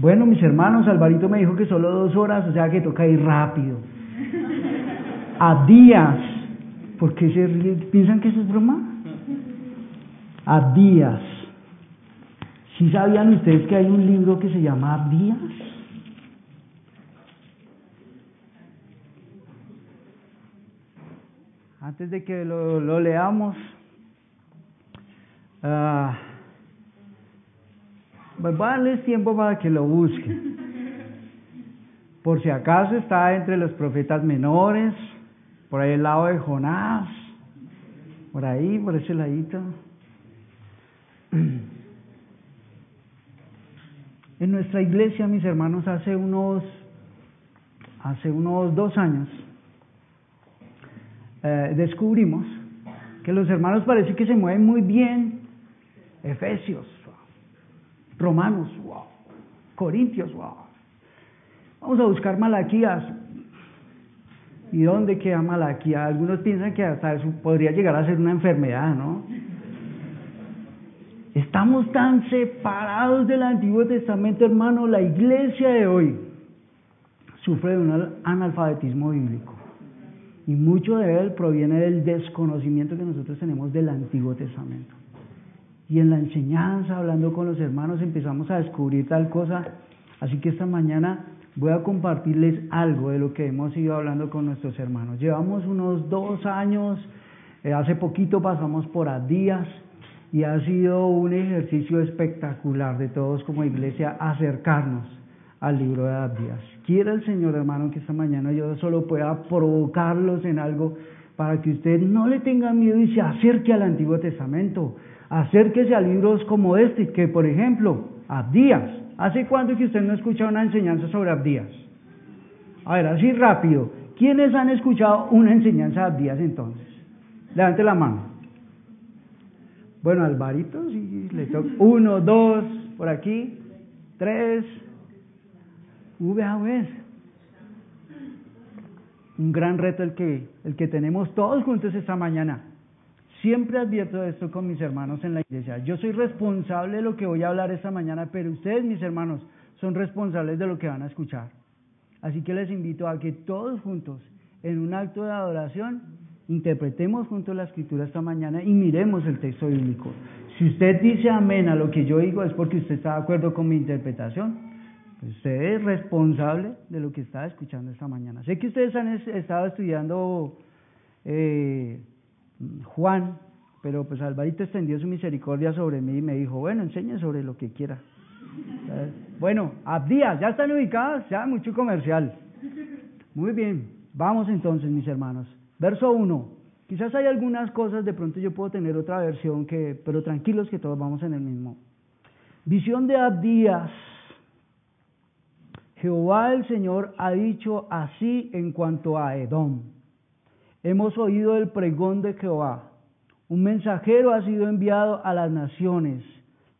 Bueno, mis hermanos, Alvarito me dijo que solo dos horas, o sea que toca ir rápido. A días. ¿Por qué se? ¿Piensan que eso es broma? A días. ¿Sí sabían ustedes que hay un libro que se llama Días? Antes de que lo, leamos, uh, voy a darles tiempo para que lo busquen. Por si acaso está entre los profetas menores, por ahí el lado de Jonás, por ahí, por ese ladito. En nuestra iglesia, mis hermanos, hace unos, hace unos dos años, eh, descubrimos que los hermanos parece que se mueven muy bien. Efesios, Romanos, wow. Corintios, wow. Vamos a buscar Malaquías. ¿Y dónde queda Malaquías? Algunos piensan que hasta eso podría llegar a ser una enfermedad, ¿no? Estamos tan separados del Antiguo Testamento, hermano. La iglesia de hoy sufre de un analfabetismo bíblico. Y mucho de él proviene del desconocimiento que nosotros tenemos del Antiguo Testamento. Y en la enseñanza, hablando con los hermanos, empezamos a descubrir tal cosa. Así que esta mañana voy a compartirles algo de lo que hemos ido hablando con nuestros hermanos. Llevamos unos dos años, eh, hace poquito pasamos por Adías y ha sido un ejercicio espectacular de todos como iglesia acercarnos al libro de Abdías. Quiera el Señor, hermano, que esta mañana yo solo pueda provocarlos en algo para que usted no le tenga miedo y se acerque al Antiguo Testamento. Acérquese a libros como este, que por ejemplo, Abdías. ¿Hace cuánto que usted no escucha una enseñanza sobre Abdías? A ver, así rápido. ¿Quiénes han escuchado una enseñanza de Abdías entonces? Levante la mano. Bueno, Alvarito, sí, le toca. Uno, dos, por aquí, tres. VAVs. Un gran reto el que, el que tenemos todos juntos esta mañana. Siempre advierto esto con mis hermanos en la iglesia. Yo soy responsable de lo que voy a hablar esta mañana, pero ustedes, mis hermanos, son responsables de lo que van a escuchar. Así que les invito a que todos juntos, en un acto de adoración, interpretemos juntos la escritura esta mañana y miremos el texto bíblico. Si usted dice amén a lo que yo digo, es porque usted está de acuerdo con mi interpretación. Usted es responsable de lo que está escuchando esta mañana. Sé que ustedes han estado estudiando eh, Juan, pero pues Alvarito extendió su misericordia sobre mí y me dijo, bueno, enseñe sobre lo que quiera. Bueno, Abdías, ¿ya están ubicadas? Ya, mucho comercial. Muy bien, vamos entonces, mis hermanos. Verso 1. Quizás hay algunas cosas, de pronto yo puedo tener otra versión, que, pero tranquilos que todos vamos en el mismo. Visión de Abdías. Jehová el Señor ha dicho así en cuanto a Edom. Hemos oído el pregón de Jehová. Un mensajero ha sido enviado a las naciones.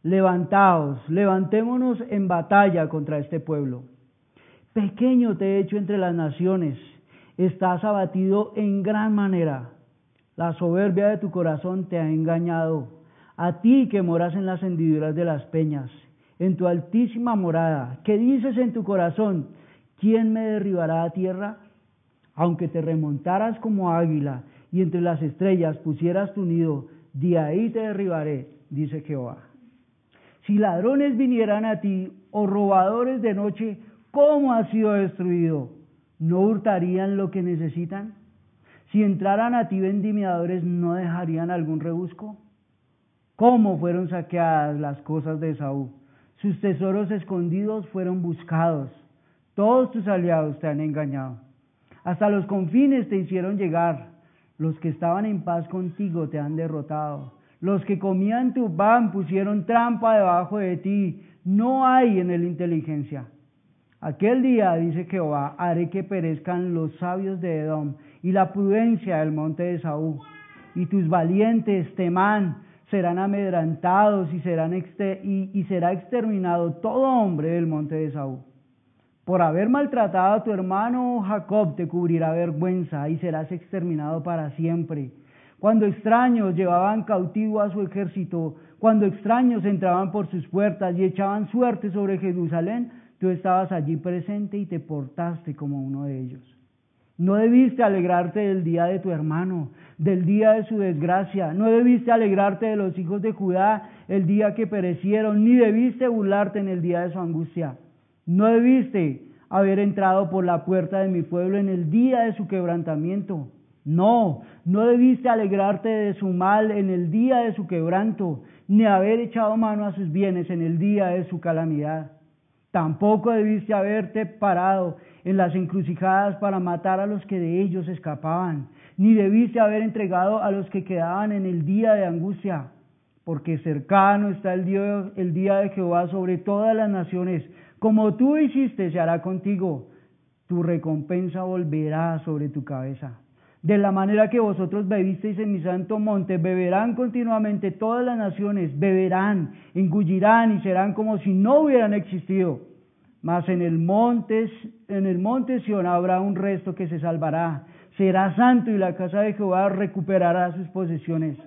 Levantaos, levantémonos en batalla contra este pueblo. Pequeño te he hecho entre las naciones, estás abatido en gran manera. La soberbia de tu corazón te ha engañado. A ti que moras en las hendiduras de las peñas, en tu altísima morada, ¿qué dices en tu corazón? ¿Quién me derribará a tierra? Aunque te remontaras como águila y entre las estrellas pusieras tu nido, de ahí te derribaré, dice Jehová. Si ladrones vinieran a ti o robadores de noche, ¿cómo has sido destruido? ¿No hurtarían lo que necesitan? Si entraran a ti vendimiadores, ¿no dejarían algún rebusco? ¿Cómo fueron saqueadas las cosas de Saúl? Sus tesoros escondidos fueron buscados. Todos tus aliados te han engañado. Hasta los confines te hicieron llegar. Los que estaban en paz contigo te han derrotado. Los que comían tu pan pusieron trampa debajo de ti. No hay en él inteligencia. Aquel día, dice Jehová, haré que perezcan los sabios de Edom y la prudencia del monte de Saúl. Y tus valientes, Temán, serán amedrantados y, serán y, y será exterminado todo hombre del monte de Saúl. Por haber maltratado a tu hermano Jacob te cubrirá vergüenza y serás exterminado para siempre. Cuando extraños llevaban cautivo a su ejército, cuando extraños entraban por sus puertas y echaban suerte sobre Jerusalén, tú estabas allí presente y te portaste como uno de ellos. No debiste alegrarte del día de tu hermano, del día de su desgracia. No debiste alegrarte de los hijos de Judá el día que perecieron, ni debiste burlarte en el día de su angustia. No debiste haber entrado por la puerta de mi pueblo en el día de su quebrantamiento. No, no debiste alegrarte de su mal en el día de su quebranto, ni haber echado mano a sus bienes en el día de su calamidad. Tampoco debiste haberte parado en las encrucijadas para matar a los que de ellos escapaban, ni debiste haber entregado a los que quedaban en el día de angustia, porque cercano está el día, el día de Jehová sobre todas las naciones. Como tú hiciste, se hará contigo. Tu recompensa volverá sobre tu cabeza. De la manera que vosotros bebisteis en mi santo monte, beberán continuamente todas las naciones, beberán, engullirán y serán como si no hubieran existido. Mas en el monte, en el monte Sion habrá un resto que se salvará. Será santo y la casa de Jehová recuperará sus posesiones.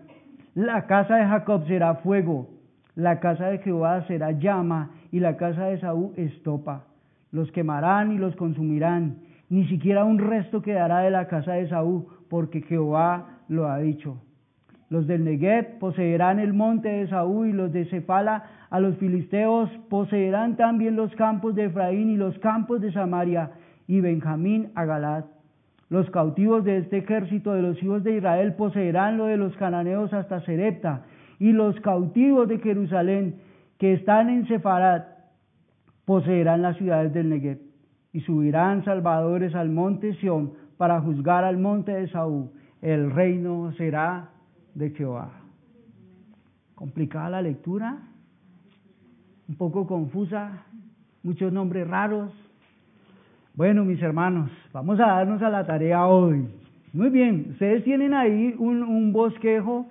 La casa de Jacob será fuego, la casa de Jehová será llama y la casa de Saúl estopa. Los quemarán y los consumirán. Ni siquiera un resto quedará de la casa de Saúl, porque Jehová lo ha dicho. Los del Negev poseerán el monte de Saúl y los de Cefala a los filisteos poseerán también los campos de Efraín y los campos de Samaria y Benjamín a Galad. Los cautivos de este ejército de los hijos de Israel poseerán lo de los cananeos hasta Serepta y los cautivos de Jerusalén que están en Sefarat poseerán las ciudades del Negev y subirán salvadores al monte Sión para juzgar al monte de Saúl. El reino será de Jehová. ¿Complicada la lectura? ¿Un poco confusa? ¿Muchos nombres raros? Bueno, mis hermanos, vamos a darnos a la tarea hoy. Muy bien, ustedes tienen ahí un, un bosquejo.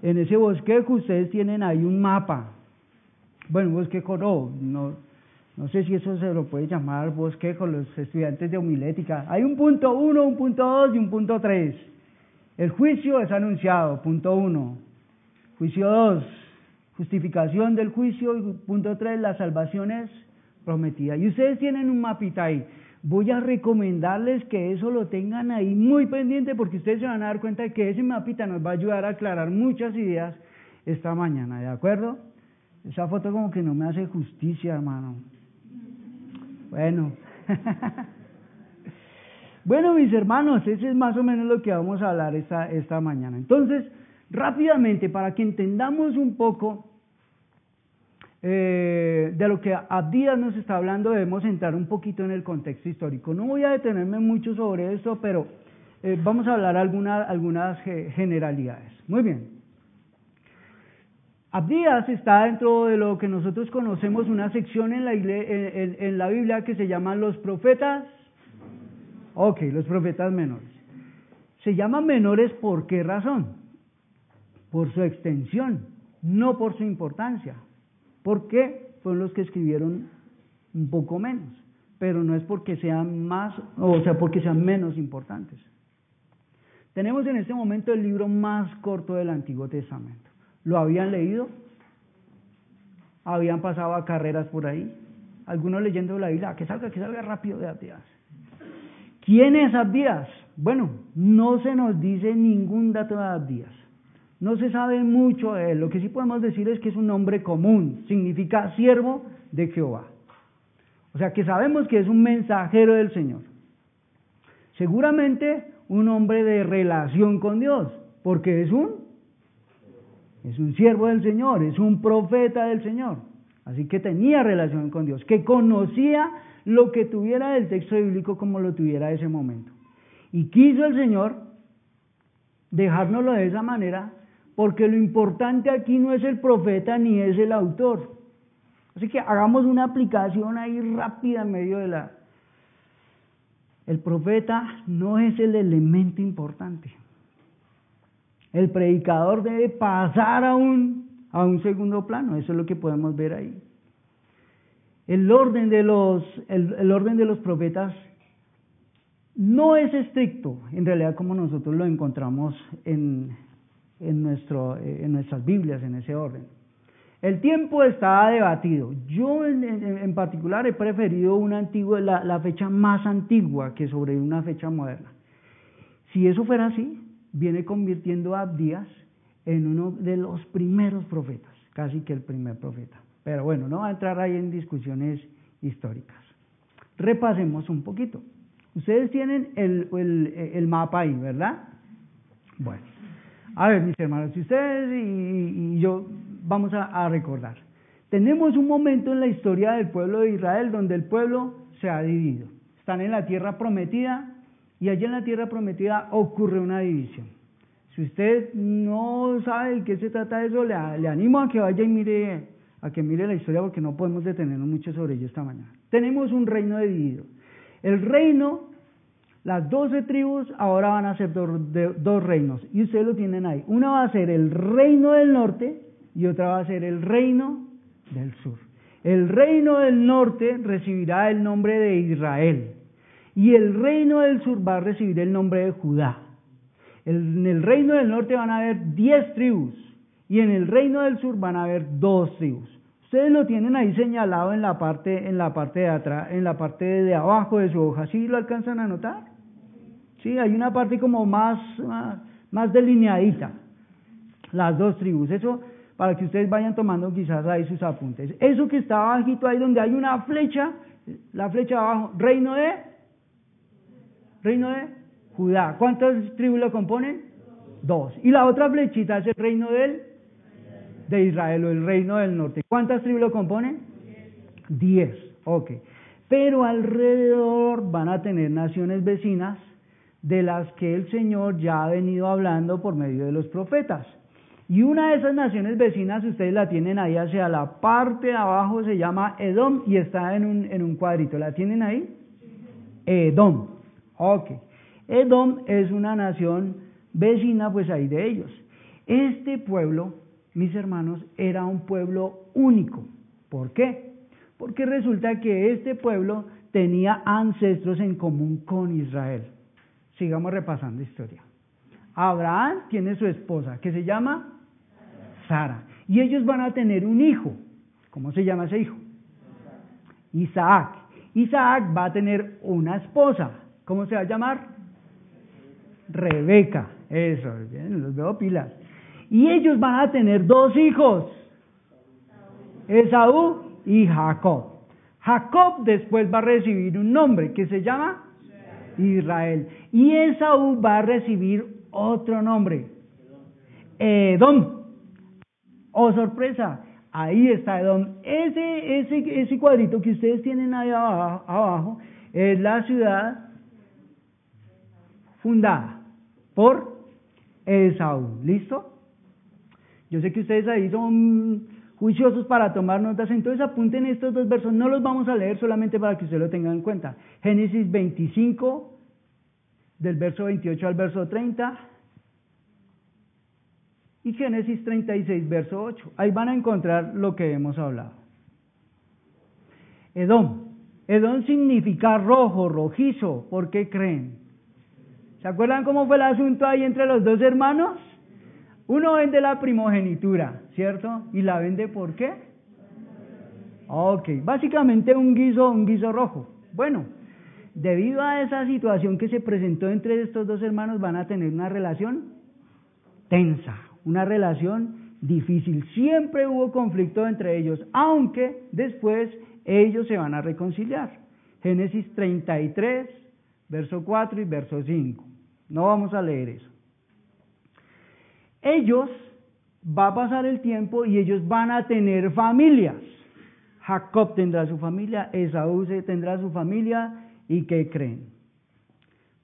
En ese bosquejo ustedes tienen ahí un mapa. Bueno, bosquejo no, no, no sé si eso se lo puede llamar bosquejo los estudiantes de homilética. Hay un punto uno, un punto dos y un punto tres. El juicio es anunciado, punto uno. Juicio dos, justificación del juicio. Y punto tres, la salvación es prometida. Y ustedes tienen un mapita ahí. Voy a recomendarles que eso lo tengan ahí muy pendiente porque ustedes se van a dar cuenta de que ese mapita nos va a ayudar a aclarar muchas ideas esta mañana, ¿de acuerdo? Esa foto como que no me hace justicia, hermano. Bueno. Bueno, mis hermanos, ese es más o menos lo que vamos a hablar esta, esta mañana. Entonces, rápidamente, para que entendamos un poco eh, de lo que Abdías nos está hablando, debemos entrar un poquito en el contexto histórico. No voy a detenerme mucho sobre esto, pero eh, vamos a hablar algunas algunas generalidades. Muy bien. Abdías está dentro de lo que nosotros conocemos una sección en la, Biblia que se llaman los profetas Ok, los profetas menores. Se llaman menores por qué razón? Por su extensión, no por su importancia. ¿Por qué? Fueron los que escribieron un poco menos, pero no es porque sean más, o sea, porque sean menos importantes. Tenemos en este momento el libro más corto del Antiguo Testamento. ¿Lo habían leído? ¿Habían pasado a carreras por ahí? Algunos leyendo la Biblia, que salga, que salga rápido de Abdías. ¿Quién es Abdías? Bueno, no se nos dice ningún dato de Abdías. No se sabe mucho de él. Lo que sí podemos decir es que es un nombre común. Significa siervo de Jehová. O sea que sabemos que es un mensajero del Señor. Seguramente un hombre de relación con Dios, porque es un es un siervo del Señor, es un profeta del Señor. Así que tenía relación con Dios, que conocía lo que tuviera del texto bíblico como lo tuviera ese momento. Y quiso el Señor dejárnoslo de esa manera, porque lo importante aquí no es el profeta ni es el autor. Así que hagamos una aplicación ahí rápida en medio de la... El profeta no es el elemento importante. El predicador debe pasar a un, a un segundo plano, eso es lo que podemos ver ahí. El orden de los, el, orden de los profetas no es estricto, en realidad como nosotros lo encontramos en, en, nuestro, en nuestras Biblias, en ese orden. El tiempo está debatido. Yo en, en- en particular he preferido una antigua, la, la fecha más antigua que sobre una fecha moderna. Si eso fuera así, viene convirtiendo a Abdías en uno de los primeros profetas, casi que el primer profeta. Pero bueno, no va a entrar ahí en discusiones históricas. Repasemos un poquito. Ustedes tienen el, el- mapa ahí, ¿verdad? Bueno, a ver, mis hermanos, si ustedes y, yo vamos a recordar. Tenemos un momento en la historia del pueblo de Israel donde el pueblo se ha dividido. Están en la tierra prometida y allí en la tierra prometida ocurre una división. Si usted no sabe de qué se trata eso, le, animo a que vaya y mire, a que mire la historia porque no podemos detenernos mucho sobre ello esta mañana. Tenemos un reino dividido. El reino, las doce tribus ahora van a ser dos, dos reinos y ustedes lo tienen ahí. Una va a ser el reino del norte y otra va a ser el reino del sur. El reino del norte recibirá el nombre de Israel y el reino del sur va a recibir el nombre de Judá. En el reino del norte van a haber diez tribus y en el reino del sur van a haber dos tribus. Ustedes lo tienen ahí señalado en la parte, en la parte de atrás, en la parte de abajo de su hoja. ¿Sí lo alcanzan a notar? Sí, hay una parte como más, más, más delineadita. Las dos tribus. Eso para que ustedes vayan tomando quizás ahí sus apuntes. Eso que está abajito ahí donde hay una flecha, la flecha abajo, reino de reino de Judá. ¿Cuántas tribus lo componen? Dos. Y la otra flechita es el reino del de Israel o el reino del norte. ¿Cuántas tribus lo componen? Diez. Ok. Pero alrededor van a tener naciones vecinas de las que el Señor ya ha venido hablando por medio de los profetas. Y una de esas naciones vecinas, ustedes la tienen ahí hacia la parte de abajo, se llama Edom y está en un, en un cuadrito. ¿La tienen ahí? Edom. Ok. Edom es una nación vecina, pues ahí de ellos. Este pueblo, mis hermanos, era un pueblo único. ¿Por qué? Porque resulta que este pueblo tenía ancestros en común con Israel. Sigamos repasando historia. Abraham tiene su esposa, que se llama Sara. Y ellos van a tener un hijo. ¿Cómo se llama ese hijo? Isaac. Isaac va a tener una esposa. ¿Cómo se va a llamar? Rebeca. Eso, bien, los veo pilas. Y ellos van a tener dos hijos. Esaú y Jacob. Jacob después va a recibir un nombre que se llama Israel. Y Esaú va a recibir otro nombre. Edom. Oh, sorpresa. Ahí está Edom. Ese, ese, ese cuadrito que ustedes tienen ahí abajo, abajo es la ciudad fundada por Esaú. ¿Listo? Yo sé que ustedes ahí son juiciosos para tomar notas, entonces apunten estos dos versos, no los vamos a leer solamente para que ustedes lo tengan en cuenta. Génesis 25, del verso 28 al verso 30, y Génesis 36, verso 8. Ahí van a encontrar lo que hemos hablado. Edom. Edom significa rojo, rojizo. ¿Por qué creen? ¿Se acuerdan cómo fue el asunto ahí entre los dos hermanos? Uno vende la primogenitura, ¿cierto? ¿Y la vende por qué? Ok, básicamente un guiso, un guiso rojo. Bueno, debido a esa situación que se presentó entre estos dos hermanos, van a tener una relación tensa, una relación difícil. Siempre hubo conflicto entre ellos, aunque después ellos se van a reconciliar. Génesis 33, verso 4 y verso 5. No vamos a leer eso. Ellos, va a pasar el tiempo y ellos van a tener familias. Jacob tendrá su familia, Esaú tendrá su familia y ¿qué creen?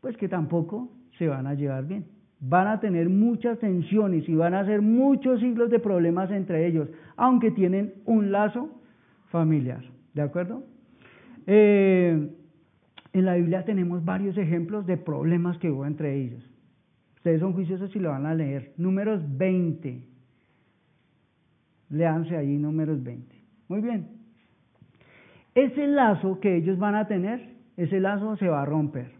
Pues que tampoco se van a llevar bien. Van a tener muchas tensiones y van a hacer muchos siglos de problemas entre ellos, aunque tienen un lazo familiar. ¿De acuerdo? Eh, en la Biblia tenemos varios ejemplos de problemas que hubo entre ellos. Ustedes son juiciosos y lo van a leer. Números 20. Léanse ahí números 20. Muy bien. Ese lazo que ellos van a tener, ese lazo se va a romper.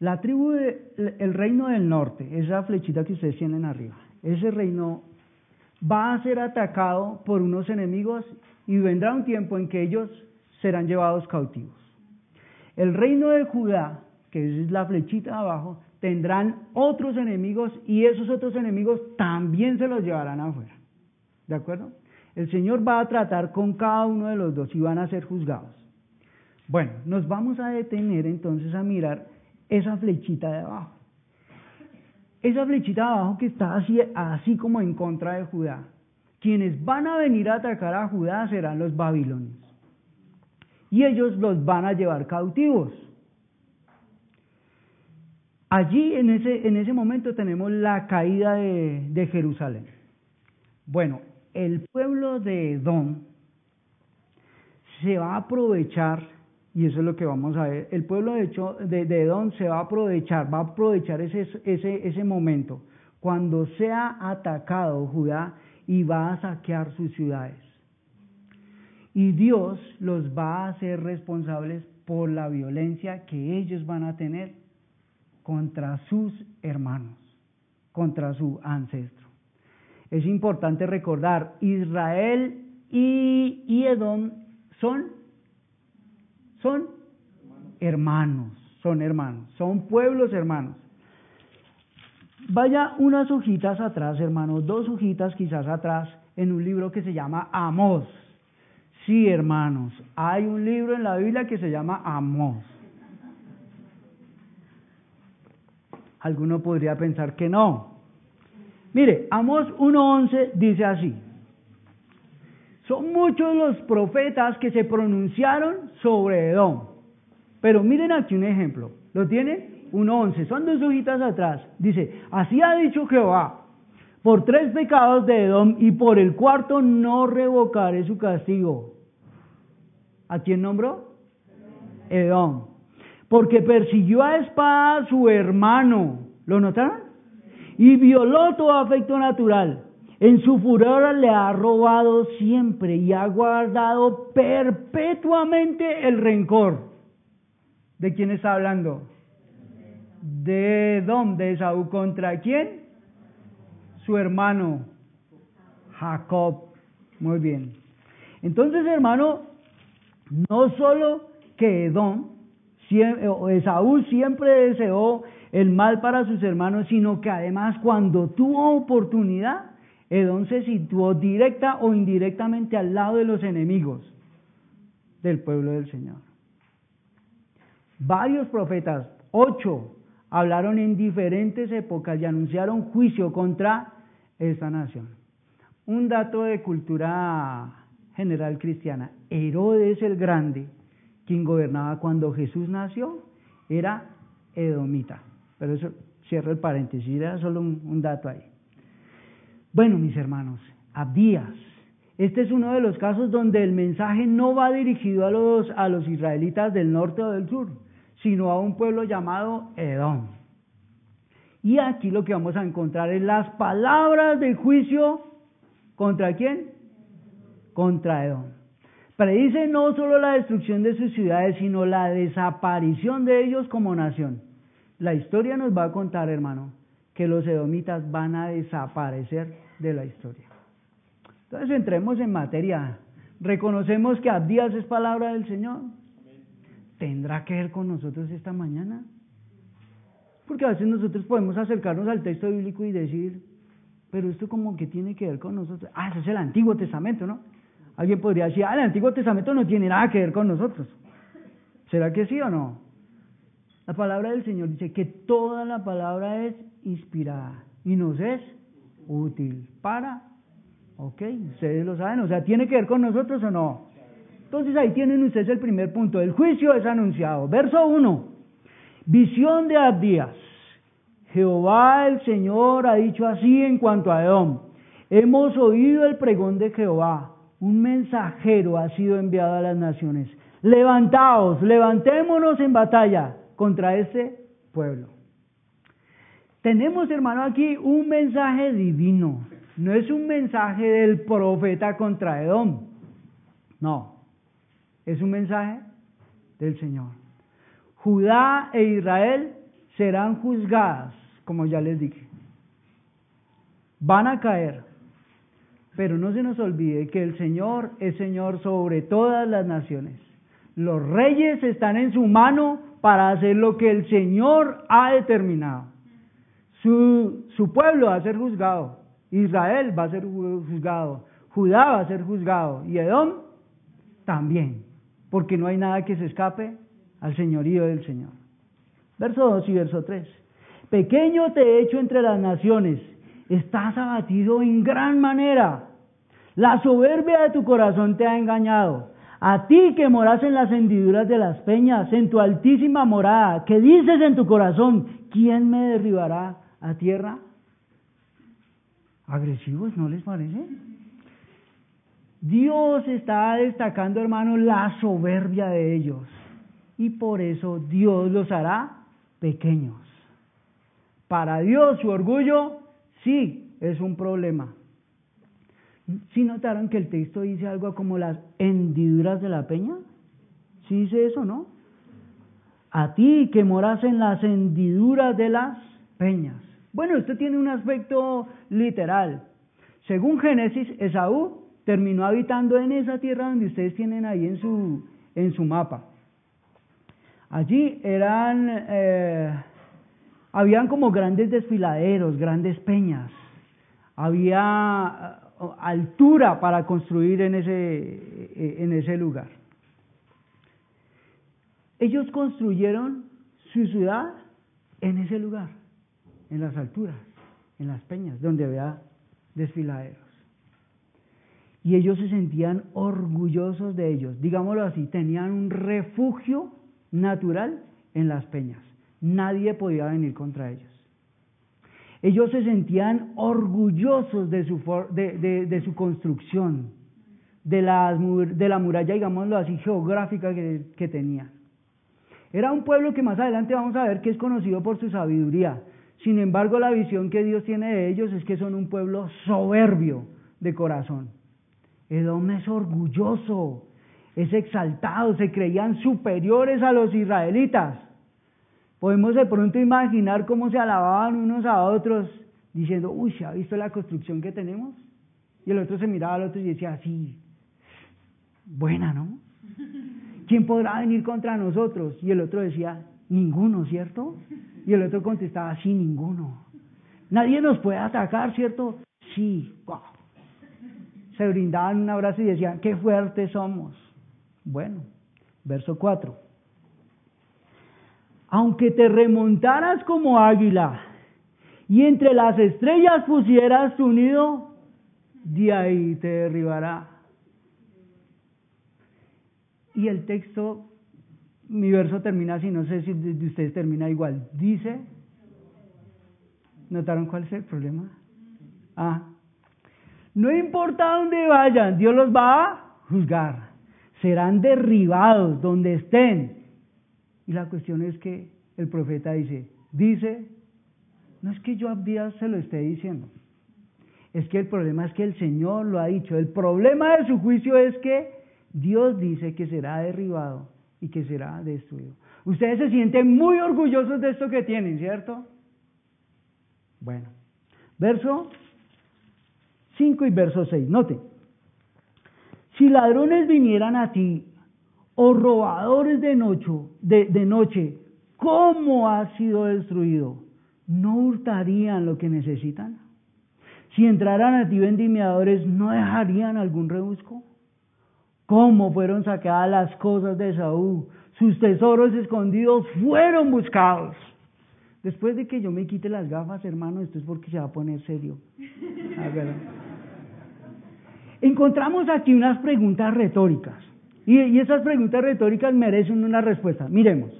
La tribu del reino del norte, esa flechita que ustedes tienen arriba, ese reino va a ser atacado por unos enemigos y vendrá un tiempo en que ellos serán llevados cautivos. El reino de Judá, que es la flechita de abajo, tendrán otros enemigos y esos otros enemigos también se los llevarán afuera. ¿De acuerdo? El Señor va a tratar con cada uno de los dos y van a ser juzgados. Bueno, nos vamos a detener entonces a mirar esa flechita de abajo. Esa flechita de abajo que está así, así como en contra de Judá. Quienes van a venir a atacar a Judá serán los babilonios. Y ellos los van a llevar cautivos. Allí en ese, en ese momento tenemos la caída de, de Jerusalén. Bueno, el pueblo de Edom se va a aprovechar, y eso es lo que vamos a ver, el pueblo de, hecho, de, Edom se va a aprovechar, va a aprovechar ese, ese, ese momento cuando sea atacado Judá y va a saquear sus ciudades. Y Dios los va a hacer responsables por la violencia que ellos van a tener contra sus hermanos, contra su ancestro. Es importante recordar, Israel y, Edom son, son hermanos, son hermanos, son pueblos hermanos. Vaya unas hojitas atrás, hermanos, dos hojitas quizás atrás, en un libro que se llama Amos. Sí, hermanos, hay un libro en la Biblia que se llama Amos. Alguno podría pensar que no, Mire, Amos 1.11 dice así. Son muchos los profetas que se pronunciaron sobre Edom. Pero miren aquí un ejemplo. ¿Lo tiene? 1.11. Son dos hojitas atrás. Dice, así ha dicho Jehová, por tres pecados de Edom y por el cuarto no revocaré su castigo. ¿A quién nombró? Edom. Porque persiguió a espada a su hermano. ¿Lo notaron? y violó todo afecto natural. En su furor le ha robado siempre y ha guardado perpetuamente el rencor. ¿De quién está hablando? De Edom, de Esaú. ¿Contra quién? Su hermano Jacob. Muy bien. Entonces, hermano, no solo que Edom, Esaú siempre deseó el mal para sus hermanos, sino que además cuando tuvo oportunidad, Edom se situó directa o indirectamente al lado de los enemigos del pueblo del Señor. Varios profetas, ocho, hablaron en diferentes épocas y anunciaron juicio contra esta nación. Un dato de cultura general cristiana, Herodes el Grande, quien gobernaba cuando Jesús nació, era edomita. Pero eso cierro el paréntesis, era solo un, dato ahí. Bueno, mis hermanos, Abdías. Este es uno de los casos donde el mensaje no va dirigido a los, a los israelitas del norte o del sur, sino a un pueblo llamado Edom. Y aquí lo que vamos a encontrar es las palabras del juicio contra quién? Contra Edom. Predice no solo la destrucción de sus ciudades, sino la desaparición de ellos como nación. La historia nos va a contar, hermano, que los edomitas van a desaparecer de la historia. Entonces entremos en materia. Reconocemos que Abdías es palabra del Señor. ¿Tendrá que ver con nosotros esta mañana? Porque a veces nosotros podemos acercarnos al texto bíblico y decir, pero esto como que tiene que ver con nosotros. Ah, ese es el Antiguo Testamento, ¿no? Alguien podría decir, ah, el Antiguo Testamento no tiene nada que ver con nosotros. ¿Será que sí o no? La palabra del Señor dice que toda la palabra es inspirada y nos es útil para, ok, ustedes lo saben, o sea, ¿tiene que ver con nosotros o no? Entonces ahí tienen ustedes el primer punto, el juicio es anunciado. Verso 1, visión de Abdías. Jehová el Señor ha dicho así en cuanto a Edom. Hemos oído el pregón de Jehová. Un mensajero ha sido enviado a las naciones. Levantaos, levantémonos en batalla contra ese pueblo. Tenemos, hermano, aquí un mensaje divino. No es un mensaje del profeta contra Edom. No, es un mensaje del Señor. Judá e Israel serán juzgadas, como ya les dije. van a caer. Pero no se nos olvide que el Señor es Señor sobre todas las naciones. Los reyes están en su mano para hacer lo que el Señor ha determinado. Su, su pueblo va a ser juzgado. Israel va a ser juzgado. Judá va a ser juzgado. Y Edom también. Porque no hay nada que se escape al señorío del Señor. Verso 2 y verso 3. Pequeño te he hecho entre las naciones, estás abatido en gran manera. La soberbia de tu corazón te ha engañado. A ti que moras en las hendiduras de las peñas, en tu altísima morada, que dices en tu corazón, ¿quién me derribará a tierra? ¿Agresivos no les parece? Dios está destacando, hermanos, la soberbia de ellos. Y por eso Dios los hará pequeños. Para Dios su orgullo sí es un problema. ¿Sí notaron que el texto dice algo como las hendiduras de la peña? ¿Sí dice eso, no? A ti que moras en las hendiduras de las peñas. Bueno, esto tiene un aspecto literal. Según Génesis, Esaú terminó habitando en esa tierra donde ustedes tienen ahí en su, en su mapa. Allí eran, eh, habían como grandes desfiladeros, grandes peñas. Había eh, altura para construir en ese, eh, en ese lugar. Ellos construyeron su ciudad en ese lugar, en las alturas, en las peñas, donde había desfiladeros. Y ellos se sentían orgullosos de ellos, digámoslo así, tenían un refugio natural en las peñas. Nadie podía venir contra ellos. Ellos se sentían orgullosos de su, de, de, su construcción, de, las, de la muralla, digámoslo así, geográfica que, que tenían. Era un pueblo que más adelante vamos a ver que es conocido por su sabiduría. Sin embargo, la visión que Dios tiene de ellos es que son un pueblo soberbio de corazón. Edom es orgulloso, es exaltado, se creían superiores a los israelitas. Podemos de pronto imaginar cómo se alababan unos a otros diciendo, uy, ¿se ha visto la construcción que tenemos? Y el otro se miraba al otro y decía, sí, buena, ¿no? ¿Quién podrá venir contra nosotros? Y el otro decía, ninguno, ¿cierto? Y el otro contestaba, sí, ninguno. Nadie nos puede atacar, ¿cierto? Sí, Se brindaban un abrazo y decían, qué fuertes somos. Bueno, verso 4. Aunque te remontaras como águila y entre las estrellas pusieras tu nido, de ahí te derribará. Y el texto, mi verso termina así, no sé si de ustedes termina igual. Dice, ¿notaron cuál es el problema? Ah, no importa dónde vayan, Dios los va a juzgar serán derribados donde estén. Y la cuestión es que el profeta dice, dice, no es que yo a se lo esté diciendo, es que el problema es que el Señor lo ha dicho. El problema de su juicio es que Dios dice que será derribado y que será destruido. Ustedes se sienten muy orgullosos de esto que tienen, ¿cierto? Bueno, verso 5 y verso 6, noten. Si ladrones vinieran a ti, o robadores de noche, de, noche, ¿cómo ha sido destruido? ¿No hurtarían lo que necesitan? Si entraran a ti vendimiadores, ¿no dejarían algún rebusco? ¿Cómo fueron sacadas las cosas de Saúl? Sus tesoros escondidos fueron buscados. Después de que yo me quite las gafas, hermano, esto es porque se va a poner serio. A ver. Encontramos aquí unas preguntas retóricas. Y, esas preguntas retóricas merecen una respuesta. Miremos.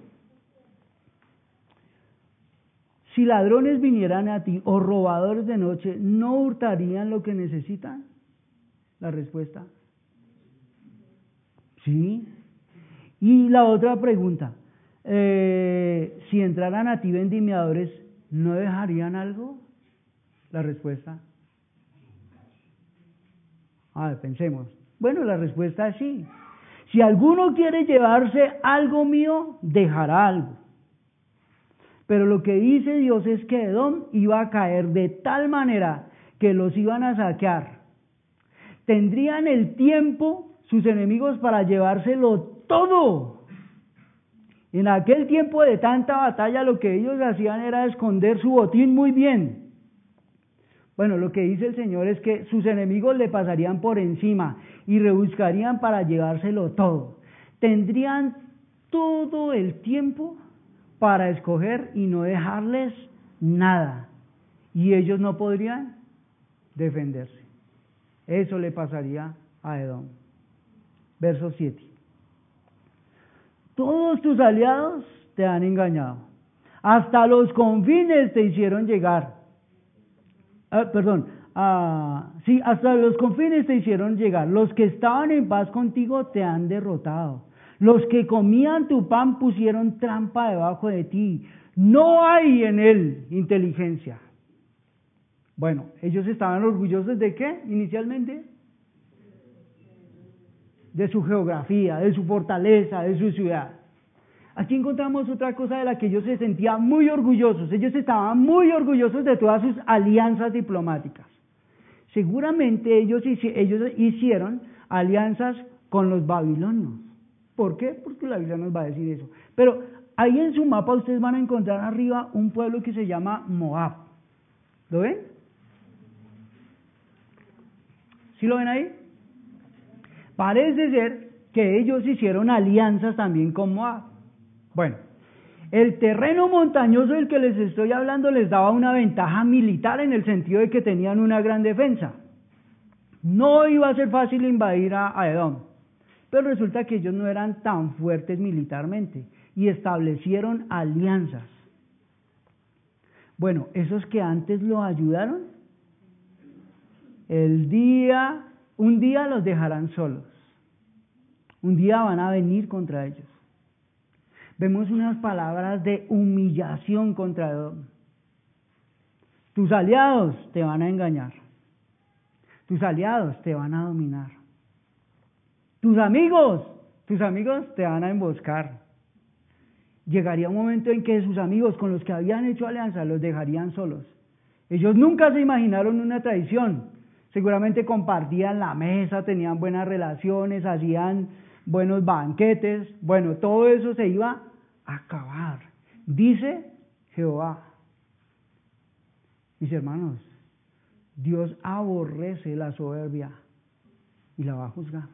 Si ladrones vinieran a ti o robadores de noche, ¿no hurtarían lo que necesitan? La respuesta. Sí. Y la otra pregunta. Eh, si entraran a ti vendimiadores, ¿no dejarían algo? La respuesta. A ver, pensemos. Bueno, la respuesta es sí. Si alguno quiere llevarse algo mío, dejará algo. Pero lo que dice Dios es que Edom iba a caer de tal manera que los iban a saquear. Tendrían el tiempo sus enemigos para llevárselo todo. En aquel tiempo de tanta batalla lo que ellos hacían era esconder su botín muy bien. Bueno, lo que dice el Señor es que sus enemigos le pasarían por encima y rebuscarían para llevárselo todo. Tendrían todo el tiempo para escoger y no dejarles nada. Y ellos no podrían defenderse. Eso le pasaría a Edom. Verso 7. Todos tus aliados te han engañado. Hasta los confines te hicieron llegar. Ah, perdón, ah, sí, hasta los confines te hicieron llegar. Los que estaban en paz contigo te han derrotado. Los que comían tu pan pusieron trampa debajo de ti. No hay en él inteligencia. Bueno, ellos estaban orgullosos de qué inicialmente? De su geografía, de su fortaleza, de su ciudad. Aquí encontramos otra cosa de la que ellos se sentían muy orgullosos. Ellos estaban muy orgullosos de todas sus alianzas diplomáticas. Seguramente ellos, ellos hicieron alianzas con los babilonios. ¿Por qué? Porque la Biblia nos va a decir eso. Pero ahí en su mapa ustedes van a encontrar arriba un pueblo que se llama Moab. ¿Lo ven? ¿Sí lo ven ahí? Parece ser que ellos hicieron alianzas también con Moab. Bueno, el terreno montañoso del que les estoy hablando les daba una ventaja militar en el sentido de que tenían una gran defensa. No iba a ser fácil invadir a, Edom, pero resulta que ellos no eran tan fuertes militarmente y establecieron alianzas. Bueno, esos que antes lo ayudaron, el día, un día los dejarán solos. Un día van a venir contra ellos vemos unas palabras de humillación contra Edom. Tus aliados te van a engañar. Tus aliados te van a dominar. Tus amigos, tus amigos te van a emboscar. Llegaría un momento en que sus amigos con los que habían hecho alianza los dejarían solos. Ellos nunca se imaginaron una traición. Seguramente compartían la mesa, tenían buenas relaciones, hacían buenos banquetes. Bueno, todo eso se iba acabar. Dice Jehová. Mis hermanos, Dios aborrece la soberbia y la va a juzgar.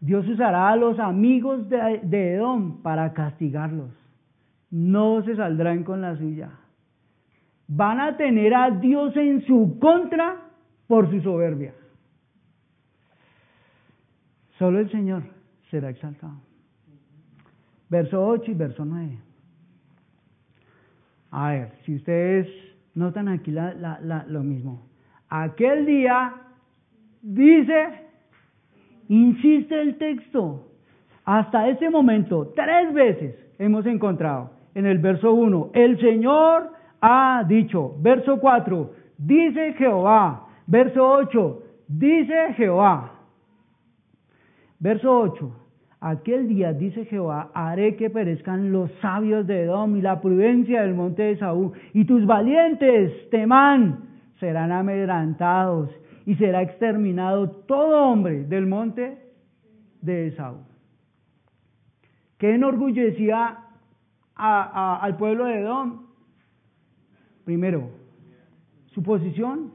Dios usará a los amigos de, Edom para castigarlos. No se saldrán con la suya. Van a tener a Dios en su contra por su soberbia. Solo el Señor será exaltado verso 8 y verso 9. A ver, si ustedes notan aquí lo mismo. Aquel día dice, insiste el texto, hasta este momento, tres veces hemos encontrado en el verso 1, el Señor ha dicho, verso 4, dice Jehová, verso 8, dice Jehová, verso 8, Aquel día, dice Jehová, haré que perezcan los sabios de Edom y la prudencia del monte de Saúl, y tus valientes, temán, serán amedrantados, y será exterminado todo hombre del monte de Saúl. ¿Qué enorgullecía al pueblo de Edom? Primero, su posición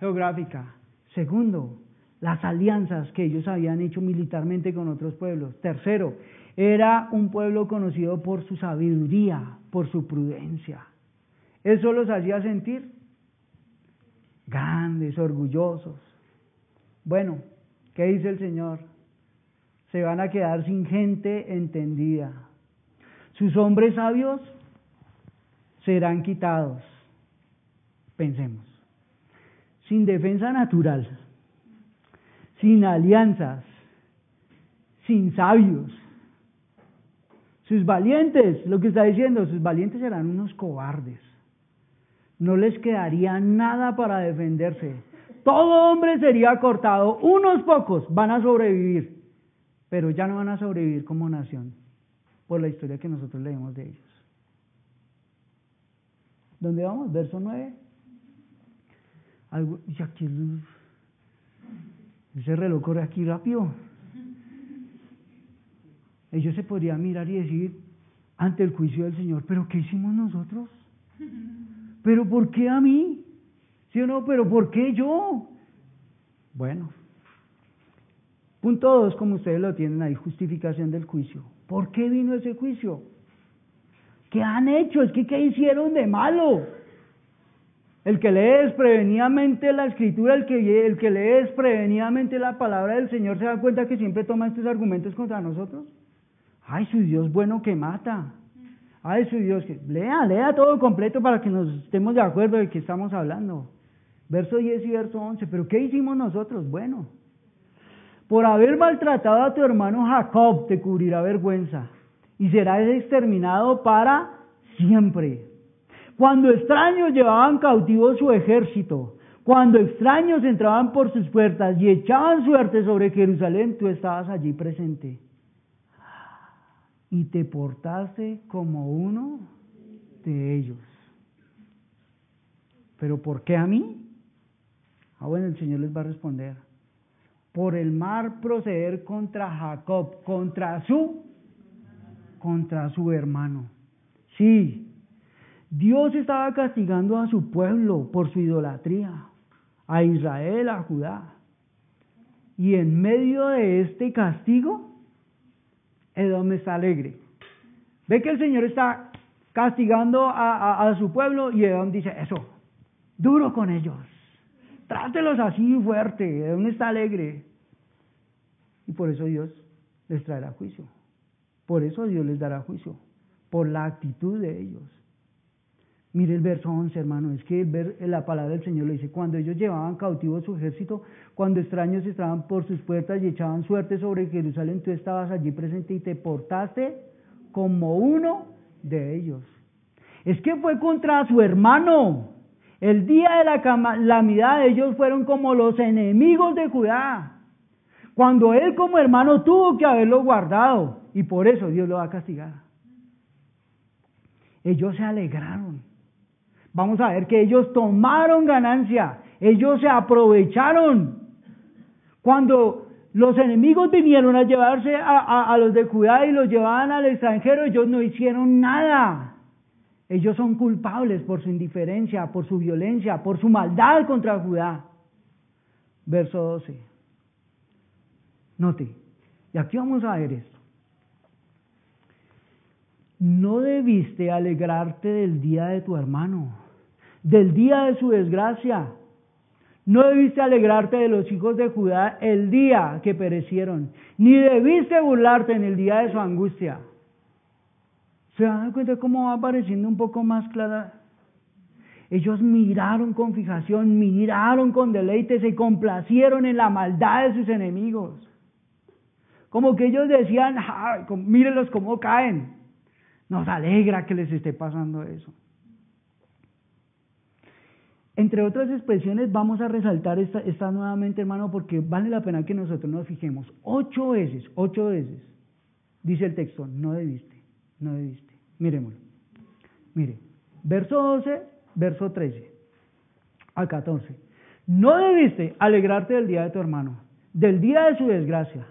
geográfica. Segundo, las alianzas que ellos habían hecho militarmente con otros pueblos. Tercero, era un pueblo conocido por su sabiduría, por su prudencia. Eso los hacía sentir grandes, orgullosos. Bueno, ¿qué dice el Señor? Se van a quedar sin gente entendida. Sus hombres sabios serán quitados. Pensemos. Sin defensa natural sin alianzas, sin sabios. Sus valientes, lo que está diciendo, sus valientes serán unos cobardes. No les quedaría nada para defenderse. Todo hombre sería cortado, unos pocos van a sobrevivir, pero ya no van a sobrevivir como nación, por la historia que nosotros leemos de ellos. ¿Dónde vamos? Verso 9. algo, y aquí ese reloj corre aquí rápido. Ellos se podrían mirar y decir ante el juicio del Señor, pero ¿qué hicimos nosotros? ¿Pero por qué a mí? ¿Sí o no? ¿Pero por qué yo? Bueno. Punto dos, como ustedes lo tienen ahí, justificación del juicio. ¿Por qué vino ese juicio? ¿Qué han hecho? Es que ¿qué hicieron de malo? El que lee desprevenidamente la escritura, el que, el que lee desprevenidamente la palabra del Señor, se da cuenta que siempre toma estos argumentos contra nosotros. Ay, su Dios bueno que mata. Ay, su Dios que... Lea, lea todo completo para que nos estemos de acuerdo de qué estamos hablando. Verso 10 y verso 11. Pero ¿qué hicimos nosotros? Bueno, por haber maltratado a tu hermano Jacob te cubrirá vergüenza y serás exterminado para siempre. Cuando extraños llevaban cautivo su ejército, cuando extraños entraban por sus puertas y echaban suerte sobre Jerusalén, tú estabas allí presente. Y te portaste como uno de ellos. ¿Pero por qué a mí? Ah, bueno, el Señor les va a responder. Por el mar proceder contra Jacob, contra su contra su hermano. Sí, Dios estaba castigando a su pueblo por su idolatría, a Israel, a Judá. Y en medio de este castigo, Edom está alegre. Ve que el Señor está castigando a, a su pueblo y Edom dice, eso, duro con ellos. Trátelos así fuerte. Edom está alegre. Y por eso Dios les traerá juicio. Por eso Dios les dará juicio, por la actitud de ellos. Mire el verso 11, hermano, es que la palabra del Señor lo dice, cuando ellos llevaban cautivo su ejército, cuando extraños estaban por sus puertas y echaban suerte sobre Jerusalén, tú estabas allí presente y te portaste como uno de ellos. Es que fue contra su hermano. El día de la calamidad ellos fueron como los enemigos de Judá. Cuando él como hermano tuvo que haberlo guardado y por eso Dios lo va a castigar. Ellos se alegraron. Vamos a ver que ellos tomaron ganancia, ellos se aprovecharon. Cuando los enemigos vinieron a llevarse a, los de Judá y los llevaban al extranjero, ellos no hicieron nada. Ellos son culpables por su indiferencia, por su violencia, por su maldad contra Judá. Verso 12. Note, y aquí vamos a ver esto. No debiste alegrarte del día de tu hermano, del día de su desgracia. No debiste alegrarte de los hijos de Judá el día que perecieron, ni debiste burlarte en el día de su angustia. ¿Se dan cuenta cómo va apareciendo un poco más clara? Ellos miraron con fijación, miraron con deleite, se complacieron en la maldad de sus enemigos. Como que ellos decían, mírenlos cómo caen. Nos alegra que les esté pasando eso. Entre otras expresiones, vamos a resaltar esta, esta, nuevamente, hermano, porque vale la pena que nosotros nos fijemos. Ocho veces, ocho veces, dice el texto, no debiste, no debiste. Miremoslo. Mire, verso 12, verso 13 al 14. No debiste alegrarte del día de tu hermano, del día de su desgracia.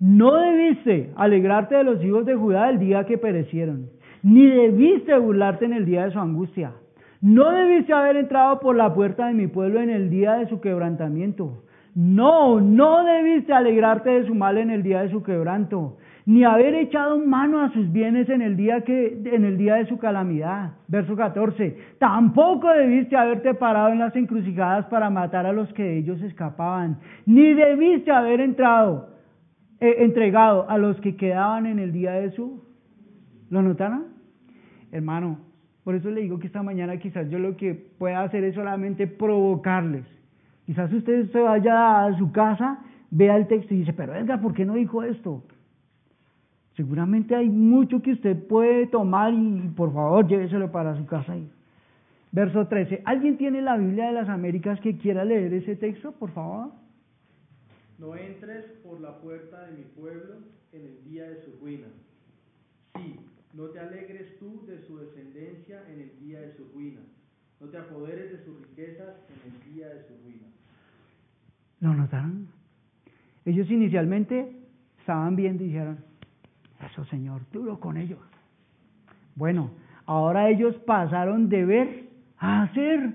No debiste alegrarte de los hijos de Judá el día que perecieron ni debiste burlarte en el día de su angustia. No debiste haber entrado por la puerta de mi pueblo en el día de su quebrantamiento. No, no debiste alegrarte de su mal en el día de su quebranto, ni haber echado mano a sus bienes en el día que en el día de su calamidad. Verso 14. Tampoco debiste haberte parado en las encrucijadas para matar a los que de ellos escapaban, ni debiste haber entrado eh, entregado a los que quedaban en el día de su ¿Lo notaron? Hermano, por eso le digo que esta mañana quizás yo lo que pueda hacer es solamente provocarles. Quizás usted se vaya a su casa, vea el texto y dice, pero Edgar, ¿por qué no dijo esto? Seguramente hay mucho que usted puede tomar y por favor lléveselo para su casa. Ahí. Verso 13. ¿Alguien tiene la Biblia de las Américas que quiera leer ese texto, por favor? No entres por la puerta de mi pueblo en el día de su ruina. Sí, no te alegres tú de su descendencia en el día de su ruina, No te apoderes de sus riquezas en el día de su ruina. ¿Lo notaron? Ellos inicialmente estaban viendo dijeron, eso Señor, duro con ellos. Bueno, ahora ellos pasaron de ver a hacer.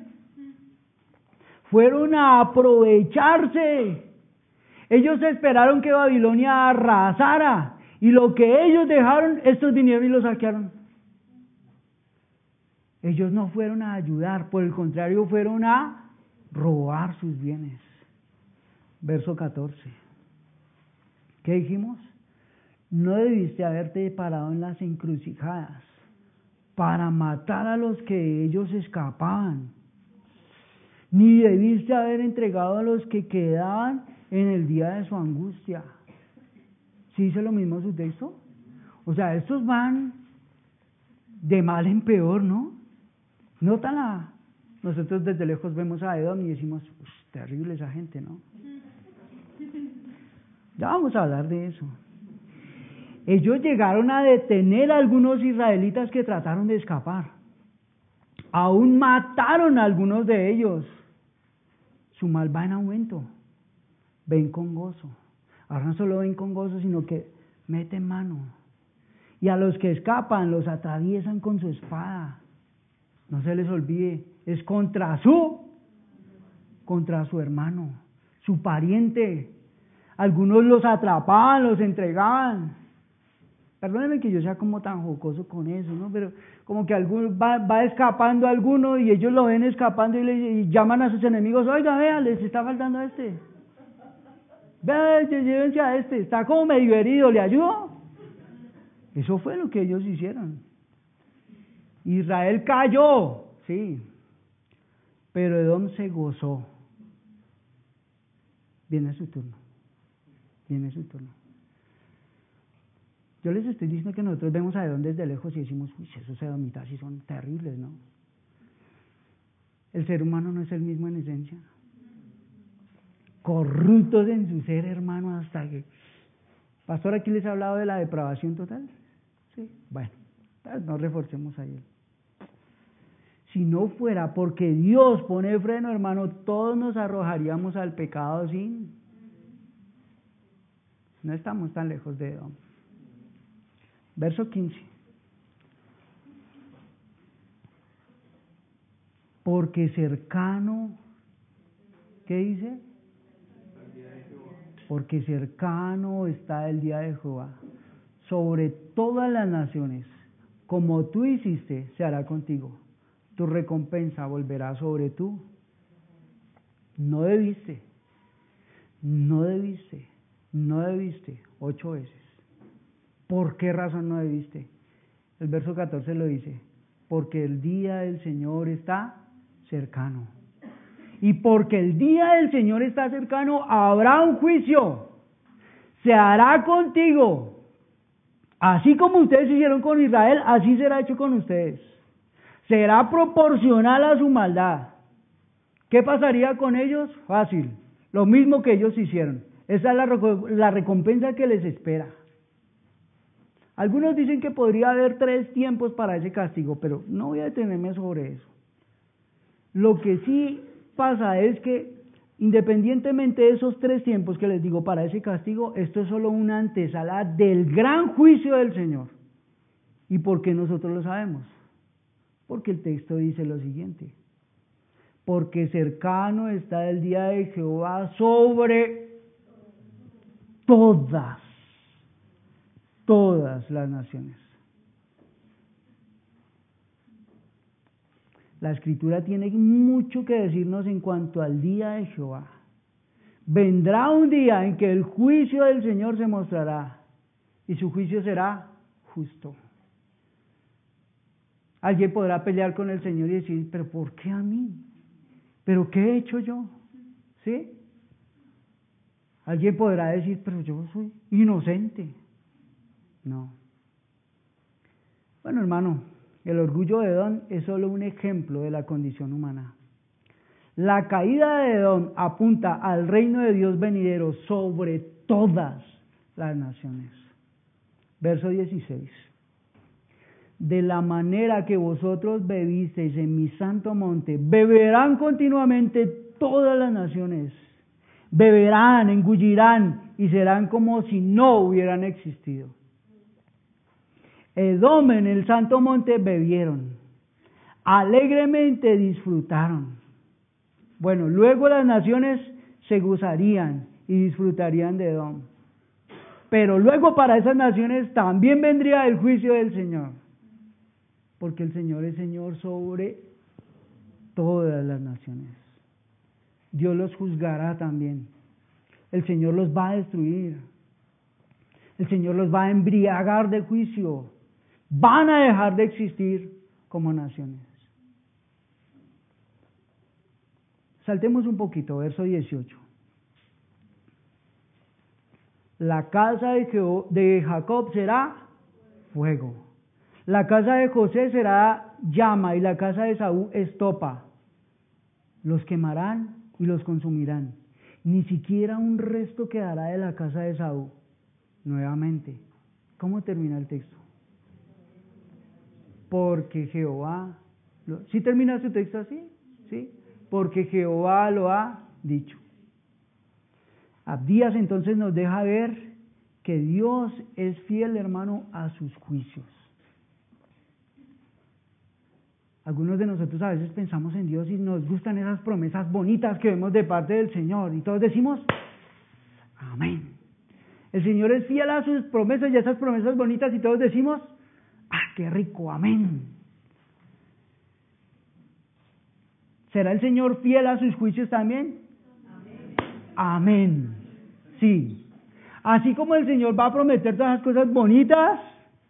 Fueron a aprovecharse. Ellos esperaron que Babilonia arrasara y lo que ellos dejaron, estos vinieron y lo saquearon. Ellos no fueron a ayudar, por el contrario, fueron a robar sus bienes. Verso 14. ¿Qué dijimos? No debiste haberte parado en las encrucijadas para matar a los que ellos escapaban, ni debiste haber entregado a los que quedaban en el día de su angustia. ¿Sí dice lo mismo su texto? O sea, estos van de mal en peor, ¿no? Notan la... Nosotros desde lejos vemos a Edom y decimos, terrible esa gente, ¿no? Ya vamos a hablar de eso. Ellos llegaron a detener a algunos israelitas que trataron de escapar. Aún mataron a algunos de ellos. Su mal va en aumento. Ven con gozo. Ahora no solo ven con gozo, sino que meten mano. Y a los que escapan los atraviesan con su espada. No se les olvide, es contra su, contra su hermano, su pariente. Algunos los atrapaban, los entregaban. Perdónenme que yo sea como tan jocoso con eso, ¿no? Pero como que algún, va, va escapando alguno y ellos lo ven escapando y, le, y llaman a sus enemigos, oiga, vea, les está faltando a este. Vea, llévense a este, está como medio herido, ¿le ayudo? Eso fue lo que ellos hicieron. Israel cayó, sí, pero Edom se gozó. Viene su turno, viene su turno. Yo les estoy diciendo que nosotros vemos a Edom desde lejos y decimos, uy, esos edomitas sí son terribles, ¿no? El ser humano no es el mismo en esencia. Corruptos en su ser, hermano, hasta que... Pastor, aquí les ha hablado de la depravación total. Sí, bueno, no reforcemos ahí. Si no fuera porque Dios pone freno, hermano, todos nos arrojaríamos al pecado sin. No estamos tan lejos de Edom. Verso 15. Porque cercano, ¿qué dice? Porque cercano está el día de Jehová. Sobre todas las naciones, como tú hiciste, se hará contigo. Tu recompensa volverá sobre tú. No debiste, no debiste, no debiste, ocho veces. ¿Por qué razón no debiste? El verso 14 lo dice, porque el día del Señor está cercano. Y porque el día del Señor está cercano, habrá un juicio. Se hará contigo. Así como ustedes hicieron con Israel, así será hecho con ustedes. Será proporcional a su maldad. ¿Qué pasaría con ellos? Fácil. Lo mismo que ellos hicieron. Esa es la, la recompensa que les espera. Algunos dicen que podría haber tres tiempos para ese castigo, pero no voy a detenerme sobre eso. Lo que sí pasa es que independientemente de esos tres tiempos que les digo para ese castigo, esto es solo una antesala del gran juicio del Señor. ¿Y por qué nosotros lo sabemos? Porque el texto dice lo siguiente. Porque cercano está el día de Jehová sobre todas todas las naciones. La escritura tiene mucho que decirnos en cuanto al día de Jehová. Vendrá un día en que el juicio del Señor se mostrará y su juicio será justo. Alguien podrá pelear con el Señor y decir, pero ¿por qué a mí? ¿Pero qué he hecho yo? ¿Sí? Alguien podrá decir, pero yo soy inocente. No. Bueno, hermano, el orgullo de Edom es solo un ejemplo de la condición humana. La caída de Edom apunta al reino de Dios venidero sobre todas las naciones. Verso 16. de la manera que vosotros bebisteis en mi santo monte, beberán continuamente todas las naciones. Beberán, engullirán y serán como si no hubieran existido. Edom en el santo monte bebieron, alegremente disfrutaron. Bueno, luego las naciones se gozarían y disfrutarían de Edom. Pero luego para esas naciones también vendría el juicio del Señor, porque el Señor es Señor sobre todas las naciones. Dios los juzgará también. El Señor los va a destruir. El Señor los va a embriagar de juicio. Van a dejar de existir como naciones. Saltemos un poquito, verso 18. La casa de, Jacob será fuego. La casa de José será llama y la casa de Saúl estopa. Los quemarán y los consumirán. Ni siquiera un resto quedará de la casa de Saúl. Nuevamente, ¿cómo termina el texto? Porque Jehová, ¿sí termina su texto así? ¿Sí? Porque Jehová lo ha dicho. Abdías entonces nos deja ver que Dios es fiel, hermano, a sus juicios. Algunos de nosotros a veces pensamos en Dios y nos gustan esas promesas bonitas que vemos de parte del Señor y todos decimos, amén. El Señor es fiel a sus promesas y a esas promesas bonitas y todos decimos, qué rico, amén. ¿Será el Señor fiel a sus juicios también? Amén. Sí. Así como el Señor va a prometer todas las cosas bonitas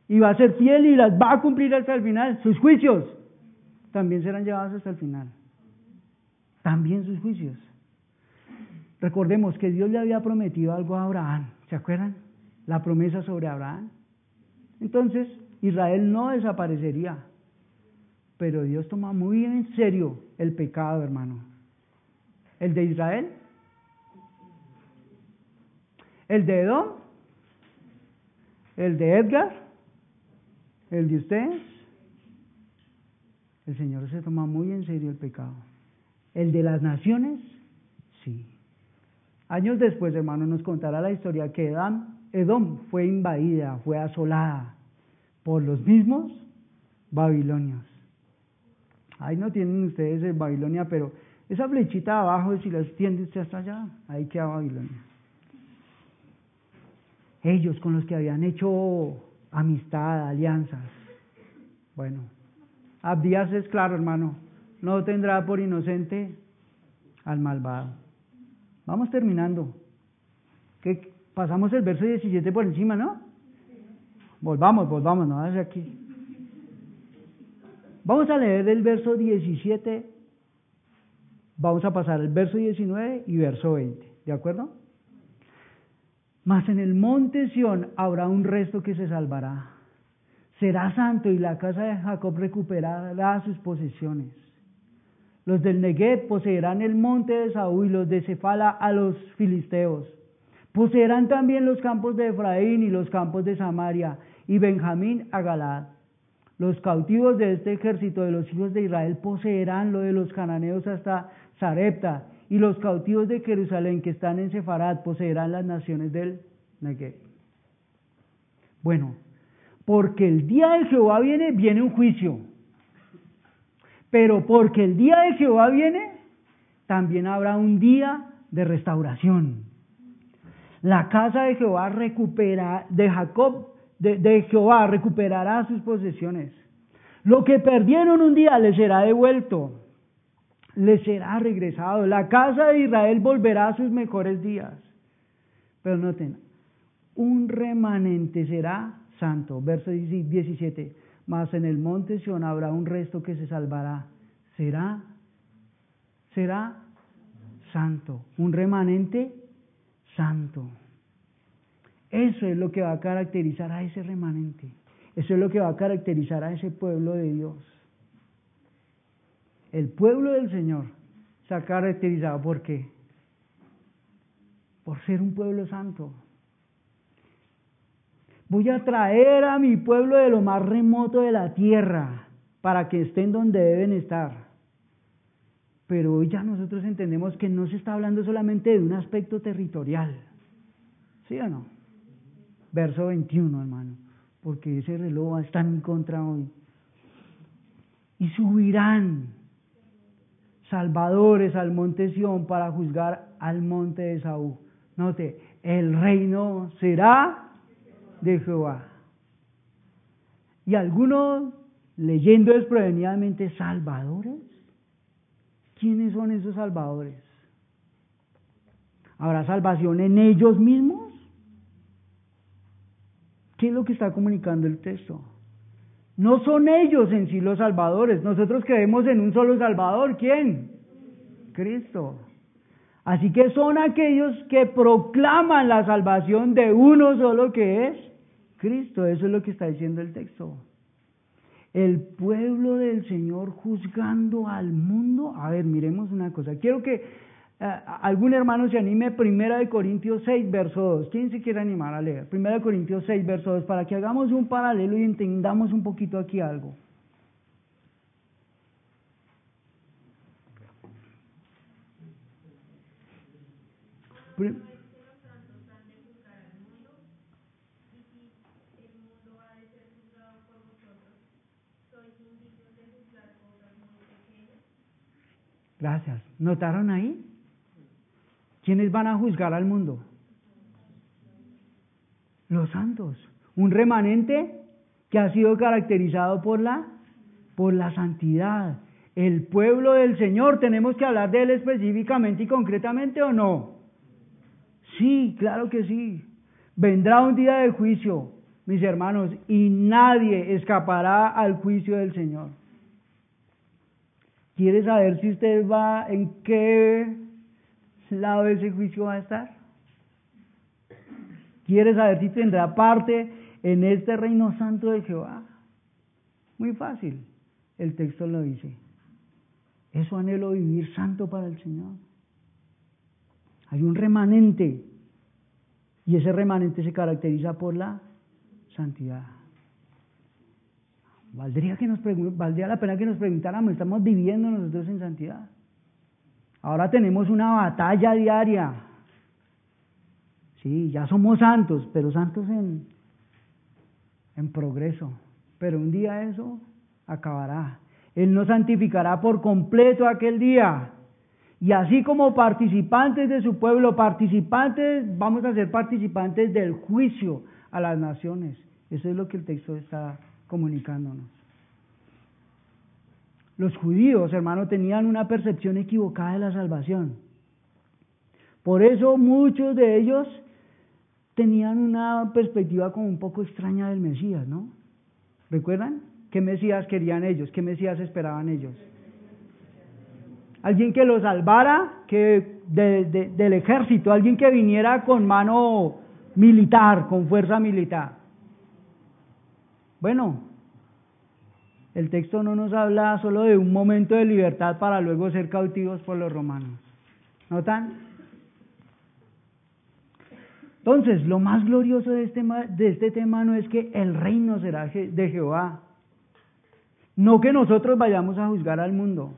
y va a ser fiel y las va a cumplir hasta el final, sus juicios también serán llevados hasta el final. También sus juicios. Recordemos que Dios le había prometido algo a Abraham. ¿Se acuerdan? La promesa sobre Abraham. Entonces, Israel no desaparecería. Pero Dios toma muy en serio el pecado, hermano. ¿El de Israel? ¿El de Edom? ¿El de Edgar? ¿El de ustedes? El Señor se toma muy en serio el pecado. ¿El de las naciones? Sí. Años después, hermano, nos contará la historia que Edom, fue invadida, fue asolada por los mismos babilonios. Ahí no tienen ustedes el Babilonia, pero esa flechita abajo, si la extiende usted hasta allá, ahí queda Babilonia. Ellos con los que habían hecho amistad, alianzas. Bueno, Abdías es claro, hermano, no tendrá por inocente al malvado. Vamos terminando. Que pasamos el verso 17 por encima, ¿no? Volvamos, volvamos, no hace aquí. Vamos a leer el verso 17, vamos a pasar el verso 19 y verso 20, ¿de acuerdo? Mas en el monte Sión habrá un resto que se salvará será santo y la casa de Jacob recuperará sus posesiones. Los del Negev poseerán el monte de Saúl y los de Cefala a los filisteos. Poseerán también los campos de Efraín y los campos de Samaria y Benjamín a Galad. Los cautivos de este ejército de los hijos de Israel poseerán lo de los cananeos hasta Sarepta y los cautivos de Jerusalén que están en Sefarat poseerán las naciones del Negev. Bueno, porque el día de Jehová viene, viene un juicio. Pero porque el día de Jehová viene, también habrá un día de restauración. La casa de Jehová recupera, de Jacob, de, Jehová recuperará sus posesiones. Lo que perdieron un día les será devuelto, les será regresado. La casa de Israel volverá a sus mejores días. Pero noten, un remanente será santo. Verso 17, mas en el monte Sion habrá un resto que se salvará. Será, será santo, un remanente santo. Eso es lo que va a caracterizar a ese remanente. Eso es lo que va a caracterizar a ese pueblo de Dios. El pueblo del Señor se ha caracterizado por qué? Por ser un pueblo santo. Voy a traer a mi pueblo de lo más remoto de la tierra para que estén donde deben estar. Pero hoy ya nosotros entendemos que no se está hablando solamente de un aspecto territorial. ¿Sí o no? Verso 21, hermano. Porque ese reloj está en contra hoy. Y subirán salvadores al monte Sión para juzgar al monte de Saúl. Note, el reino será de Jehová. Y algunos leyendo desprevenidamente salvadores. ¿Quiénes son esos salvadores? ¿Habrá salvación en ellos mismos? ¿Qué es lo que está comunicando el texto? No son ellos en sí los salvadores. Nosotros creemos en un solo salvador. ¿Quién? Cristo. Así que son aquellos que proclaman la salvación de uno solo que es Cristo. Eso es lo que está diciendo el texto. El pueblo del Señor juzgando al mundo. A ver, miremos una cosa. Quiero que algún hermano se anime. Primera de Corintios 6, verso 2. ¿Quién se quiere animar a leer? Primera de Corintios 6, verso 2. Para que hagamos un paralelo y entendamos un poquito aquí algo. Gracias. ¿Notaron ahí? ¿Quiénes van a juzgar al mundo? Los santos. Un remanente que ha sido caracterizado por la, por la santidad. El pueblo del Señor, ¿tenemos que hablar de él específicamente y concretamente o no? Sí, claro que sí. Vendrá un día de juicio, mis hermanos, y nadie escapará al juicio del Señor. ¿Quiere saber si usted va en qué lado de ese juicio va a estar? ¿Quiere saber si tendrá parte en este reino santo de Jehová? Muy fácil, el texto lo dice. Eso anhelo vivir santo para el Señor. Hay un remanente y ese remanente se caracteriza por la santidad. Valdría, que nos valdría la pena que nos preguntáramos, ¿estamos viviendo nosotros en santidad? Ahora tenemos una batalla diaria. Sí, ya somos santos, pero santos en, en progreso. Pero un día eso acabará. Él nos santificará por completo aquel día. Y así como participantes de su pueblo, participantes, vamos a ser participantes del juicio a las naciones. Eso es lo que el texto está comunicándonos. Los judíos, hermano, tenían una percepción equivocada de la salvación. Por eso muchos de ellos tenían una perspectiva como un poco extraña del Mesías, ¿no? ¿Recuerdan? ¿Qué Mesías querían ellos? ¿Qué Mesías esperaban ellos? Alguien que los salvara que del ejército, alguien que viniera con mano militar, con fuerza militar. Bueno, el texto no nos habla solo de un momento de libertad para luego ser cautivos por los romanos. ¿Notan? Entonces, lo más glorioso de este, de este tema no es que el reino será de Jehová, no que nosotros vayamos a juzgar al mundo.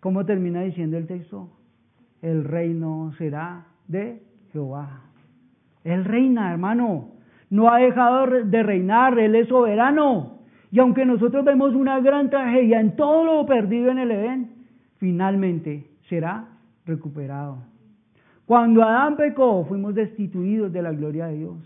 ¿Cómo termina diciendo el texto? El reino será de Jehová. Él reina, hermano no ha dejado de reinar, Él es soberano. Y aunque nosotros vemos una gran tragedia en todo lo perdido en el Edén, finalmente será recuperado. Cuando Adán pecó, fuimos destituidos de la gloria de Dios.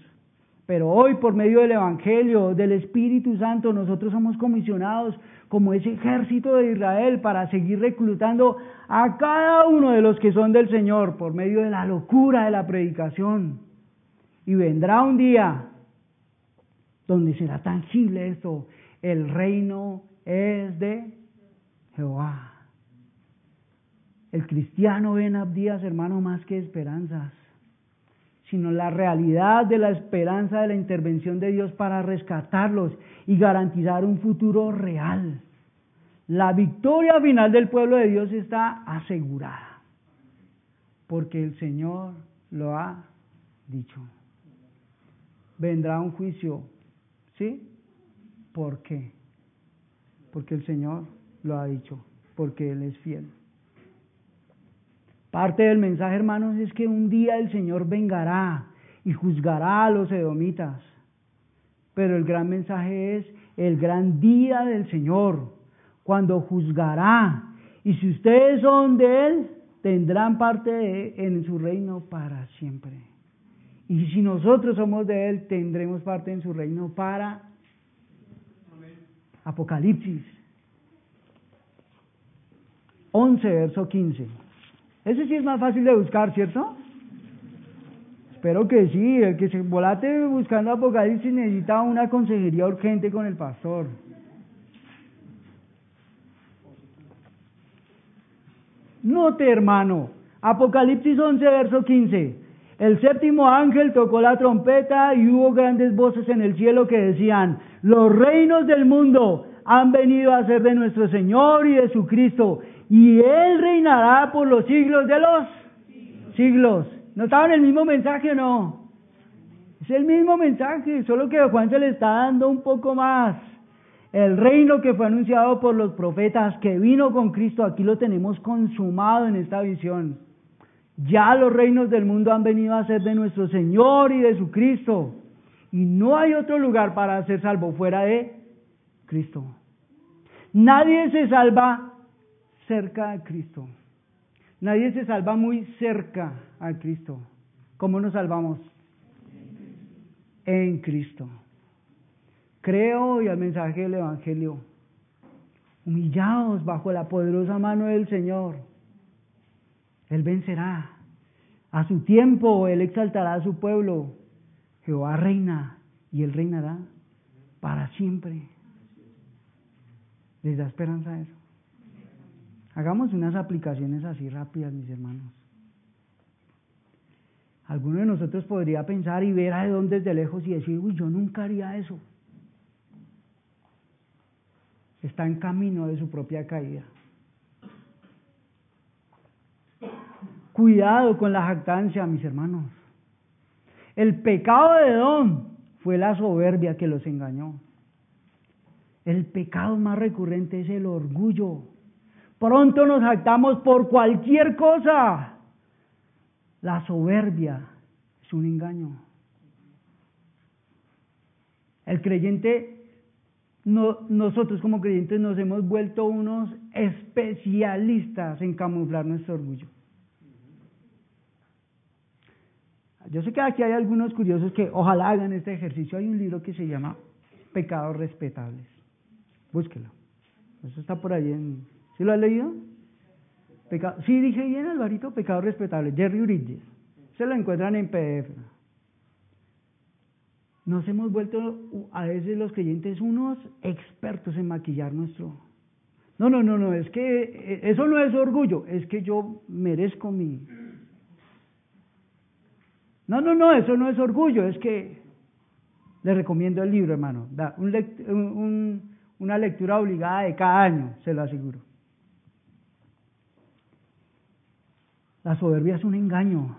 Pero hoy, por medio del Evangelio, del Espíritu Santo, nosotros somos comisionados como ese ejército de Israel para seguir reclutando a cada uno de los que son del Señor por medio de la locura de la predicación. Y vendrá un día donde será tangible esto. El reino es de Jehová. El cristiano ve en Abdías, hermano, más que esperanzas, sino la realidad de la esperanza de la intervención de Dios para rescatarlos y garantizar un futuro real. La victoria final del pueblo de Dios está asegurada, porque el Señor lo ha dicho. vendrá un juicio. ¿Sí? ¿Por qué? Porque el Señor lo ha dicho, porque Él es fiel. Parte del mensaje, hermanos, es que un día el Señor vengará y juzgará a los edomitas. Pero el gran mensaje es el gran día del Señor, cuando juzgará. Y si ustedes son de Él, tendrán parte en su reino para siempre. Y si nosotros somos de Él, tendremos parte en su reino para Apocalipsis 11, verso 15. Ese sí es más fácil de buscar, ¿cierto? Espero que sí. El que se volate buscando Apocalipsis necesita una consejería urgente con el pastor. Note, hermano, Apocalipsis 11, verso 15. El séptimo ángel tocó la trompeta y hubo grandes voces en el cielo que decían, los reinos del mundo han venido a ser de nuestro Señor y de su Cristo, y Él reinará por los siglos de los siglos. ¿Notaban el mismo mensaje o no? Es el mismo mensaje, solo que Juan se le está dando un poco más. El reino que fue anunciado por los profetas, que vino con Cristo, aquí lo tenemos consumado en esta visión. Ya los reinos del mundo han venido a ser de nuestro Señor y de su Cristo. Y no hay otro lugar para ser salvo fuera de Cristo. Nadie se salva cerca de Cristo. Nadie se salva muy cerca a Cristo. ¿Cómo nos salvamos? En Cristo. Creo y al mensaje del Evangelio. Humillados bajo la poderosa mano del Señor. Él vencerá. A su tiempo Él exaltará a su pueblo. Jehová reina y Él reinará para siempre. ¿Les da esperanza eso? Hagamos unas aplicaciones así rápidas, mis hermanos. Alguno de nosotros podría pensar y ver a dónde desde lejos y decir, uy, yo nunca haría eso. Está en camino de su propia caída. Cuidado con la jactancia, mis hermanos. El pecado de Don fue la soberbia que los engañó. El pecado más recurrente es el orgullo. Pronto nos jactamos por cualquier cosa. La soberbia es un engaño. El creyente, no, nosotros como creyentes nos hemos vuelto unos especialistas en camuflar nuestro orgullo. Yo sé que aquí hay algunos curiosos que ojalá hagan este ejercicio. Hay un libro que se llama Pecados Respetables. Búsquelo. Eso está por ahí en... ¿Sí lo has leído? sí, dije bien, Alvarito, Pecados Respetables. Jerry Bridges. Se lo encuentran en PDF. Nos hemos vuelto a veces los creyentes unos expertos en maquillar nuestro... No, no, no, no, es que eh, eso no es orgullo, es que yo merezco mi, no, no, no, eso no es orgullo, es que le recomiendo el libro, hermano. Da un una lectura obligada de cada año, se lo aseguro. La soberbia es un engaño,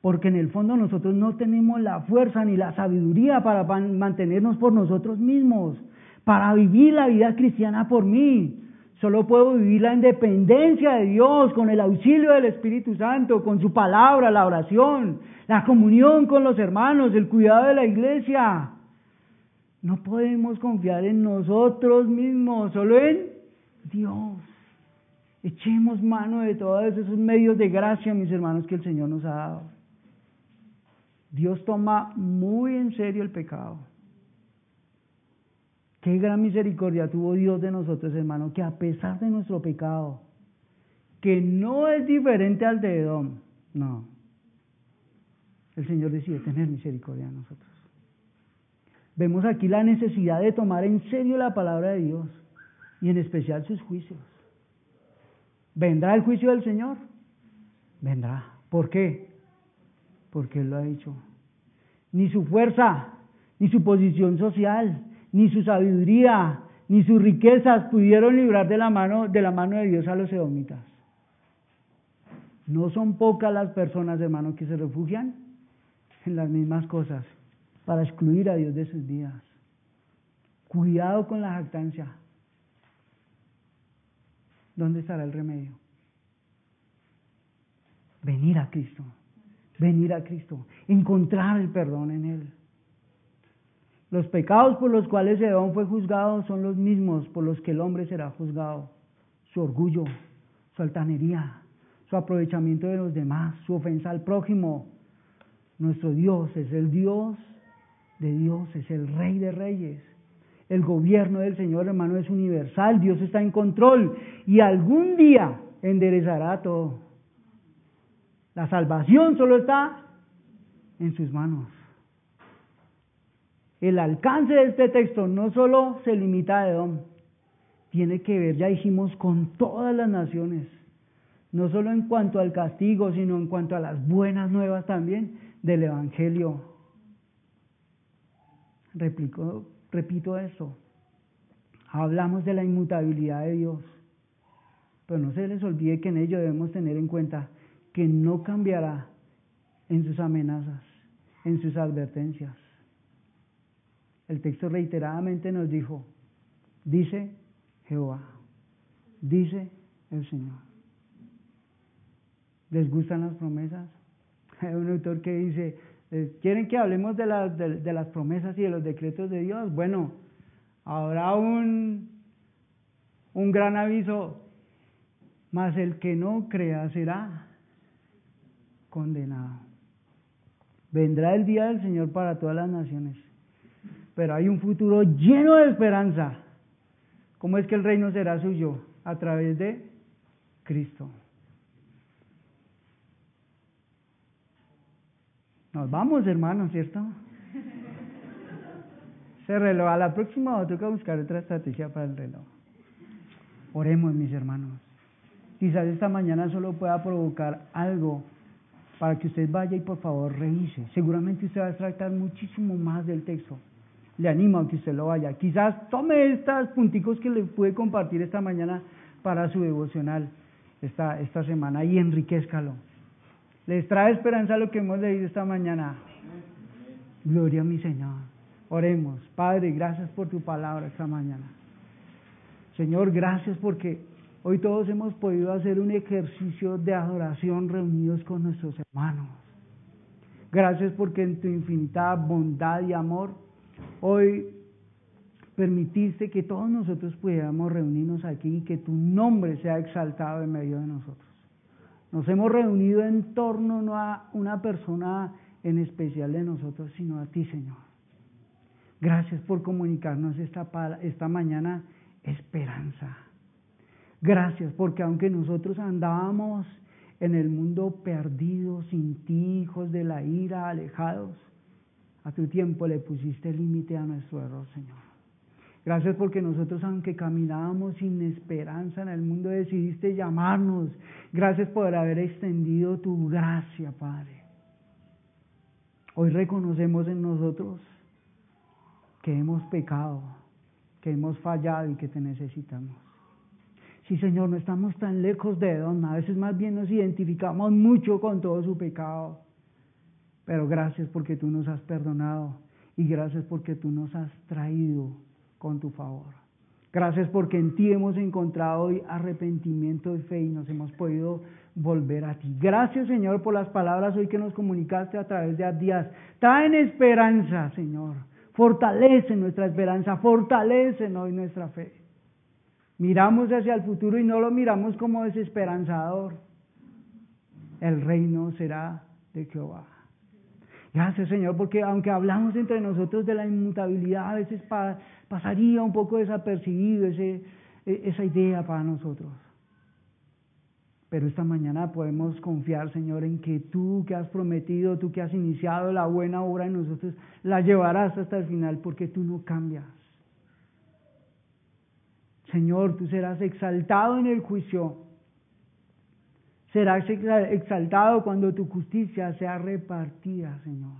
porque en el fondo nosotros no tenemos la fuerza ni la sabiduría para mantenernos por nosotros mismos, para vivir la vida cristiana por mí. Solo puedo vivir la independencia de Dios con el auxilio del Espíritu Santo, con su palabra, la oración, la comunión con los hermanos, el cuidado de la iglesia. No podemos confiar en nosotros mismos, solo en Dios. Echemos mano de todos esos medios de gracia, mis hermanos, que el Señor nos ha dado. Dios toma muy en serio el pecado. Qué gran misericordia tuvo Dios de nosotros, hermano, que a pesar de nuestro pecado, que no es diferente al de Edom, no, el Señor decide tener misericordia de nosotros. Vemos aquí la necesidad de tomar en serio la palabra de Dios y en especial sus juicios. ¿Vendrá el juicio del Señor? Vendrá. ¿Por qué? Porque Él lo ha dicho. Ni su fuerza, ni su posición social, ni su sabiduría, ni sus riquezas pudieron librar de la mano de, la mano de Dios a los edomitas. No son pocas las personas, hermanos, que se refugian las mismas cosas para excluir a Dios de sus vidas. Cuidado con la jactancia. ¿Dónde estará el remedio? Venir a Cristo, venir a Cristo, encontrar el perdón en Él. Los pecados por los cuales Edom fue juzgado son los mismos por los que el hombre será juzgado. Su orgullo, su altanería, su aprovechamiento de los demás, su ofensa al prójimo. Nuestro Dios es el Dios de Dios, es el Rey de Reyes. El gobierno del Señor, hermano, es universal. Dios está en control y algún día enderezará todo. La salvación solo está en sus manos. El alcance de este texto no solo se limita a Edom, tiene que ver, ya dijimos, con todas las naciones. No solo en cuanto al castigo, sino en cuanto a las buenas nuevas también del Evangelio. Replico, repito eso. Hablamos de la inmutabilidad de Dios. Pero no se les olvide que en ello debemos tener en cuenta que no cambiará en sus amenazas, en sus advertencias. El texto reiteradamente nos dijo, dice Jehová, dice el Señor. ¿Les gustan las promesas? Hay un autor que dice, ¿quieren que hablemos de, de, las promesas y de los decretos de Dios? Bueno, habrá un, un gran aviso, mas el que no crea será condenado. Vendrá el día del Señor para todas las naciones pero hay un futuro lleno de esperanza. ¿Cómo es que el reino será suyo? A través de Cristo. Nos vamos, hermanos, ¿cierto? Ese reloj, a la próxima que buscar otra estrategia para el reloj. Oremos, mis hermanos. Quizás esta mañana solo pueda provocar algo para que usted vaya y por favor revise. Seguramente usted va a tratar muchísimo más del texto le animo a que usted lo vaya. Quizás tome estos punticos que le pude compartir esta mañana para su devocional esta, esta semana y enriquezcalo. ¿Les trae esperanza lo que hemos leído esta mañana? Gloria a mi Señor. Oremos. Padre, gracias por tu palabra esta mañana. Señor, gracias porque hoy todos hemos podido hacer un ejercicio de adoración reunidos con nuestros hermanos. Gracias porque en tu infinita bondad y amor Hoy permitiste que todos nosotros pudiéramos reunirnos aquí y que tu nombre sea exaltado en medio de nosotros. Nos hemos reunido en torno no a una persona en especial de nosotros, sino a ti, Señor. Gracias por comunicarnos esta, esta mañana esperanza. Gracias porque aunque nosotros andábamos en el mundo perdidos, sin ti, hijos de la ira, alejados, a tu tiempo le pusiste límite a nuestro error, Señor. Gracias porque nosotros, aunque caminábamos sin esperanza en el mundo, decidiste llamarnos. Gracias por haber extendido tu gracia, Padre. Hoy reconocemos en nosotros que hemos pecado, que hemos fallado y que te necesitamos. Sí, Señor, no estamos tan lejos de Edom, a veces más bien nos identificamos mucho con todo su pecado. Pero gracias porque tú nos has perdonado y gracias porque tú nos has traído con tu favor. Gracias porque en ti hemos encontrado hoy arrepentimiento y fe y nos hemos podido volver a ti. Gracias Señor por las palabras hoy que nos comunicaste a través de Abdías. Traen esperanza, Señor. Fortalece nuestra esperanza, fortalece hoy nuestra fe. Miramos hacia el futuro y no lo miramos como desesperanzador. El reino será de Jehová. Gracias Señor, porque aunque hablamos entre nosotros de la inmutabilidad, a veces pasaría un poco desapercibido e, esa idea para nosotros. Pero esta mañana podemos confiar, Señor, en que tú que has prometido, tú que has iniciado la buena obra en nosotros, la llevarás hasta el final porque tú no cambias. Señor, tú serás exaltado en el juicio serás exaltado cuando tu justicia sea repartida, Señor.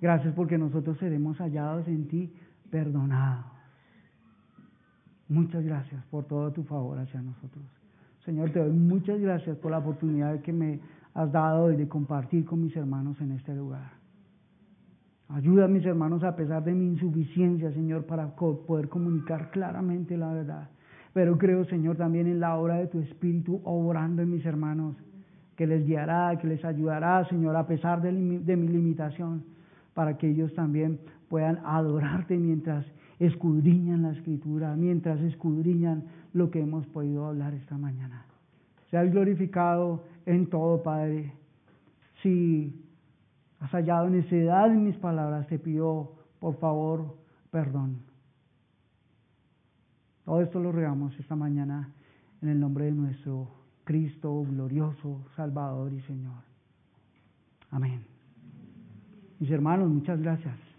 Gracias porque nosotros seremos hallados en ti perdonados. Muchas gracias por todo tu favor hacia nosotros. Señor, te doy muchas gracias por la oportunidad que me has dado de compartir con mis hermanos en este lugar. Ayuda a mis hermanos a pesar de mi insuficiencia, Señor, para poder comunicar claramente la verdad. Pero creo, Señor, también en la obra de tu Espíritu obrando en mis hermanos, que les guiará, que les ayudará, Señor, a pesar de, mi limitación, para que ellos también puedan adorarte mientras escudriñan la escritura, mientras escudriñan lo que hemos podido hablar esta mañana. Seas glorificado en todo, Padre. Si has hallado necedad en mis palabras, te pido, por favor, perdón. Todo esto lo regamos esta mañana en el nombre de nuestro Cristo glorioso, Salvador y Señor. Amén. Mis hermanos, muchas gracias.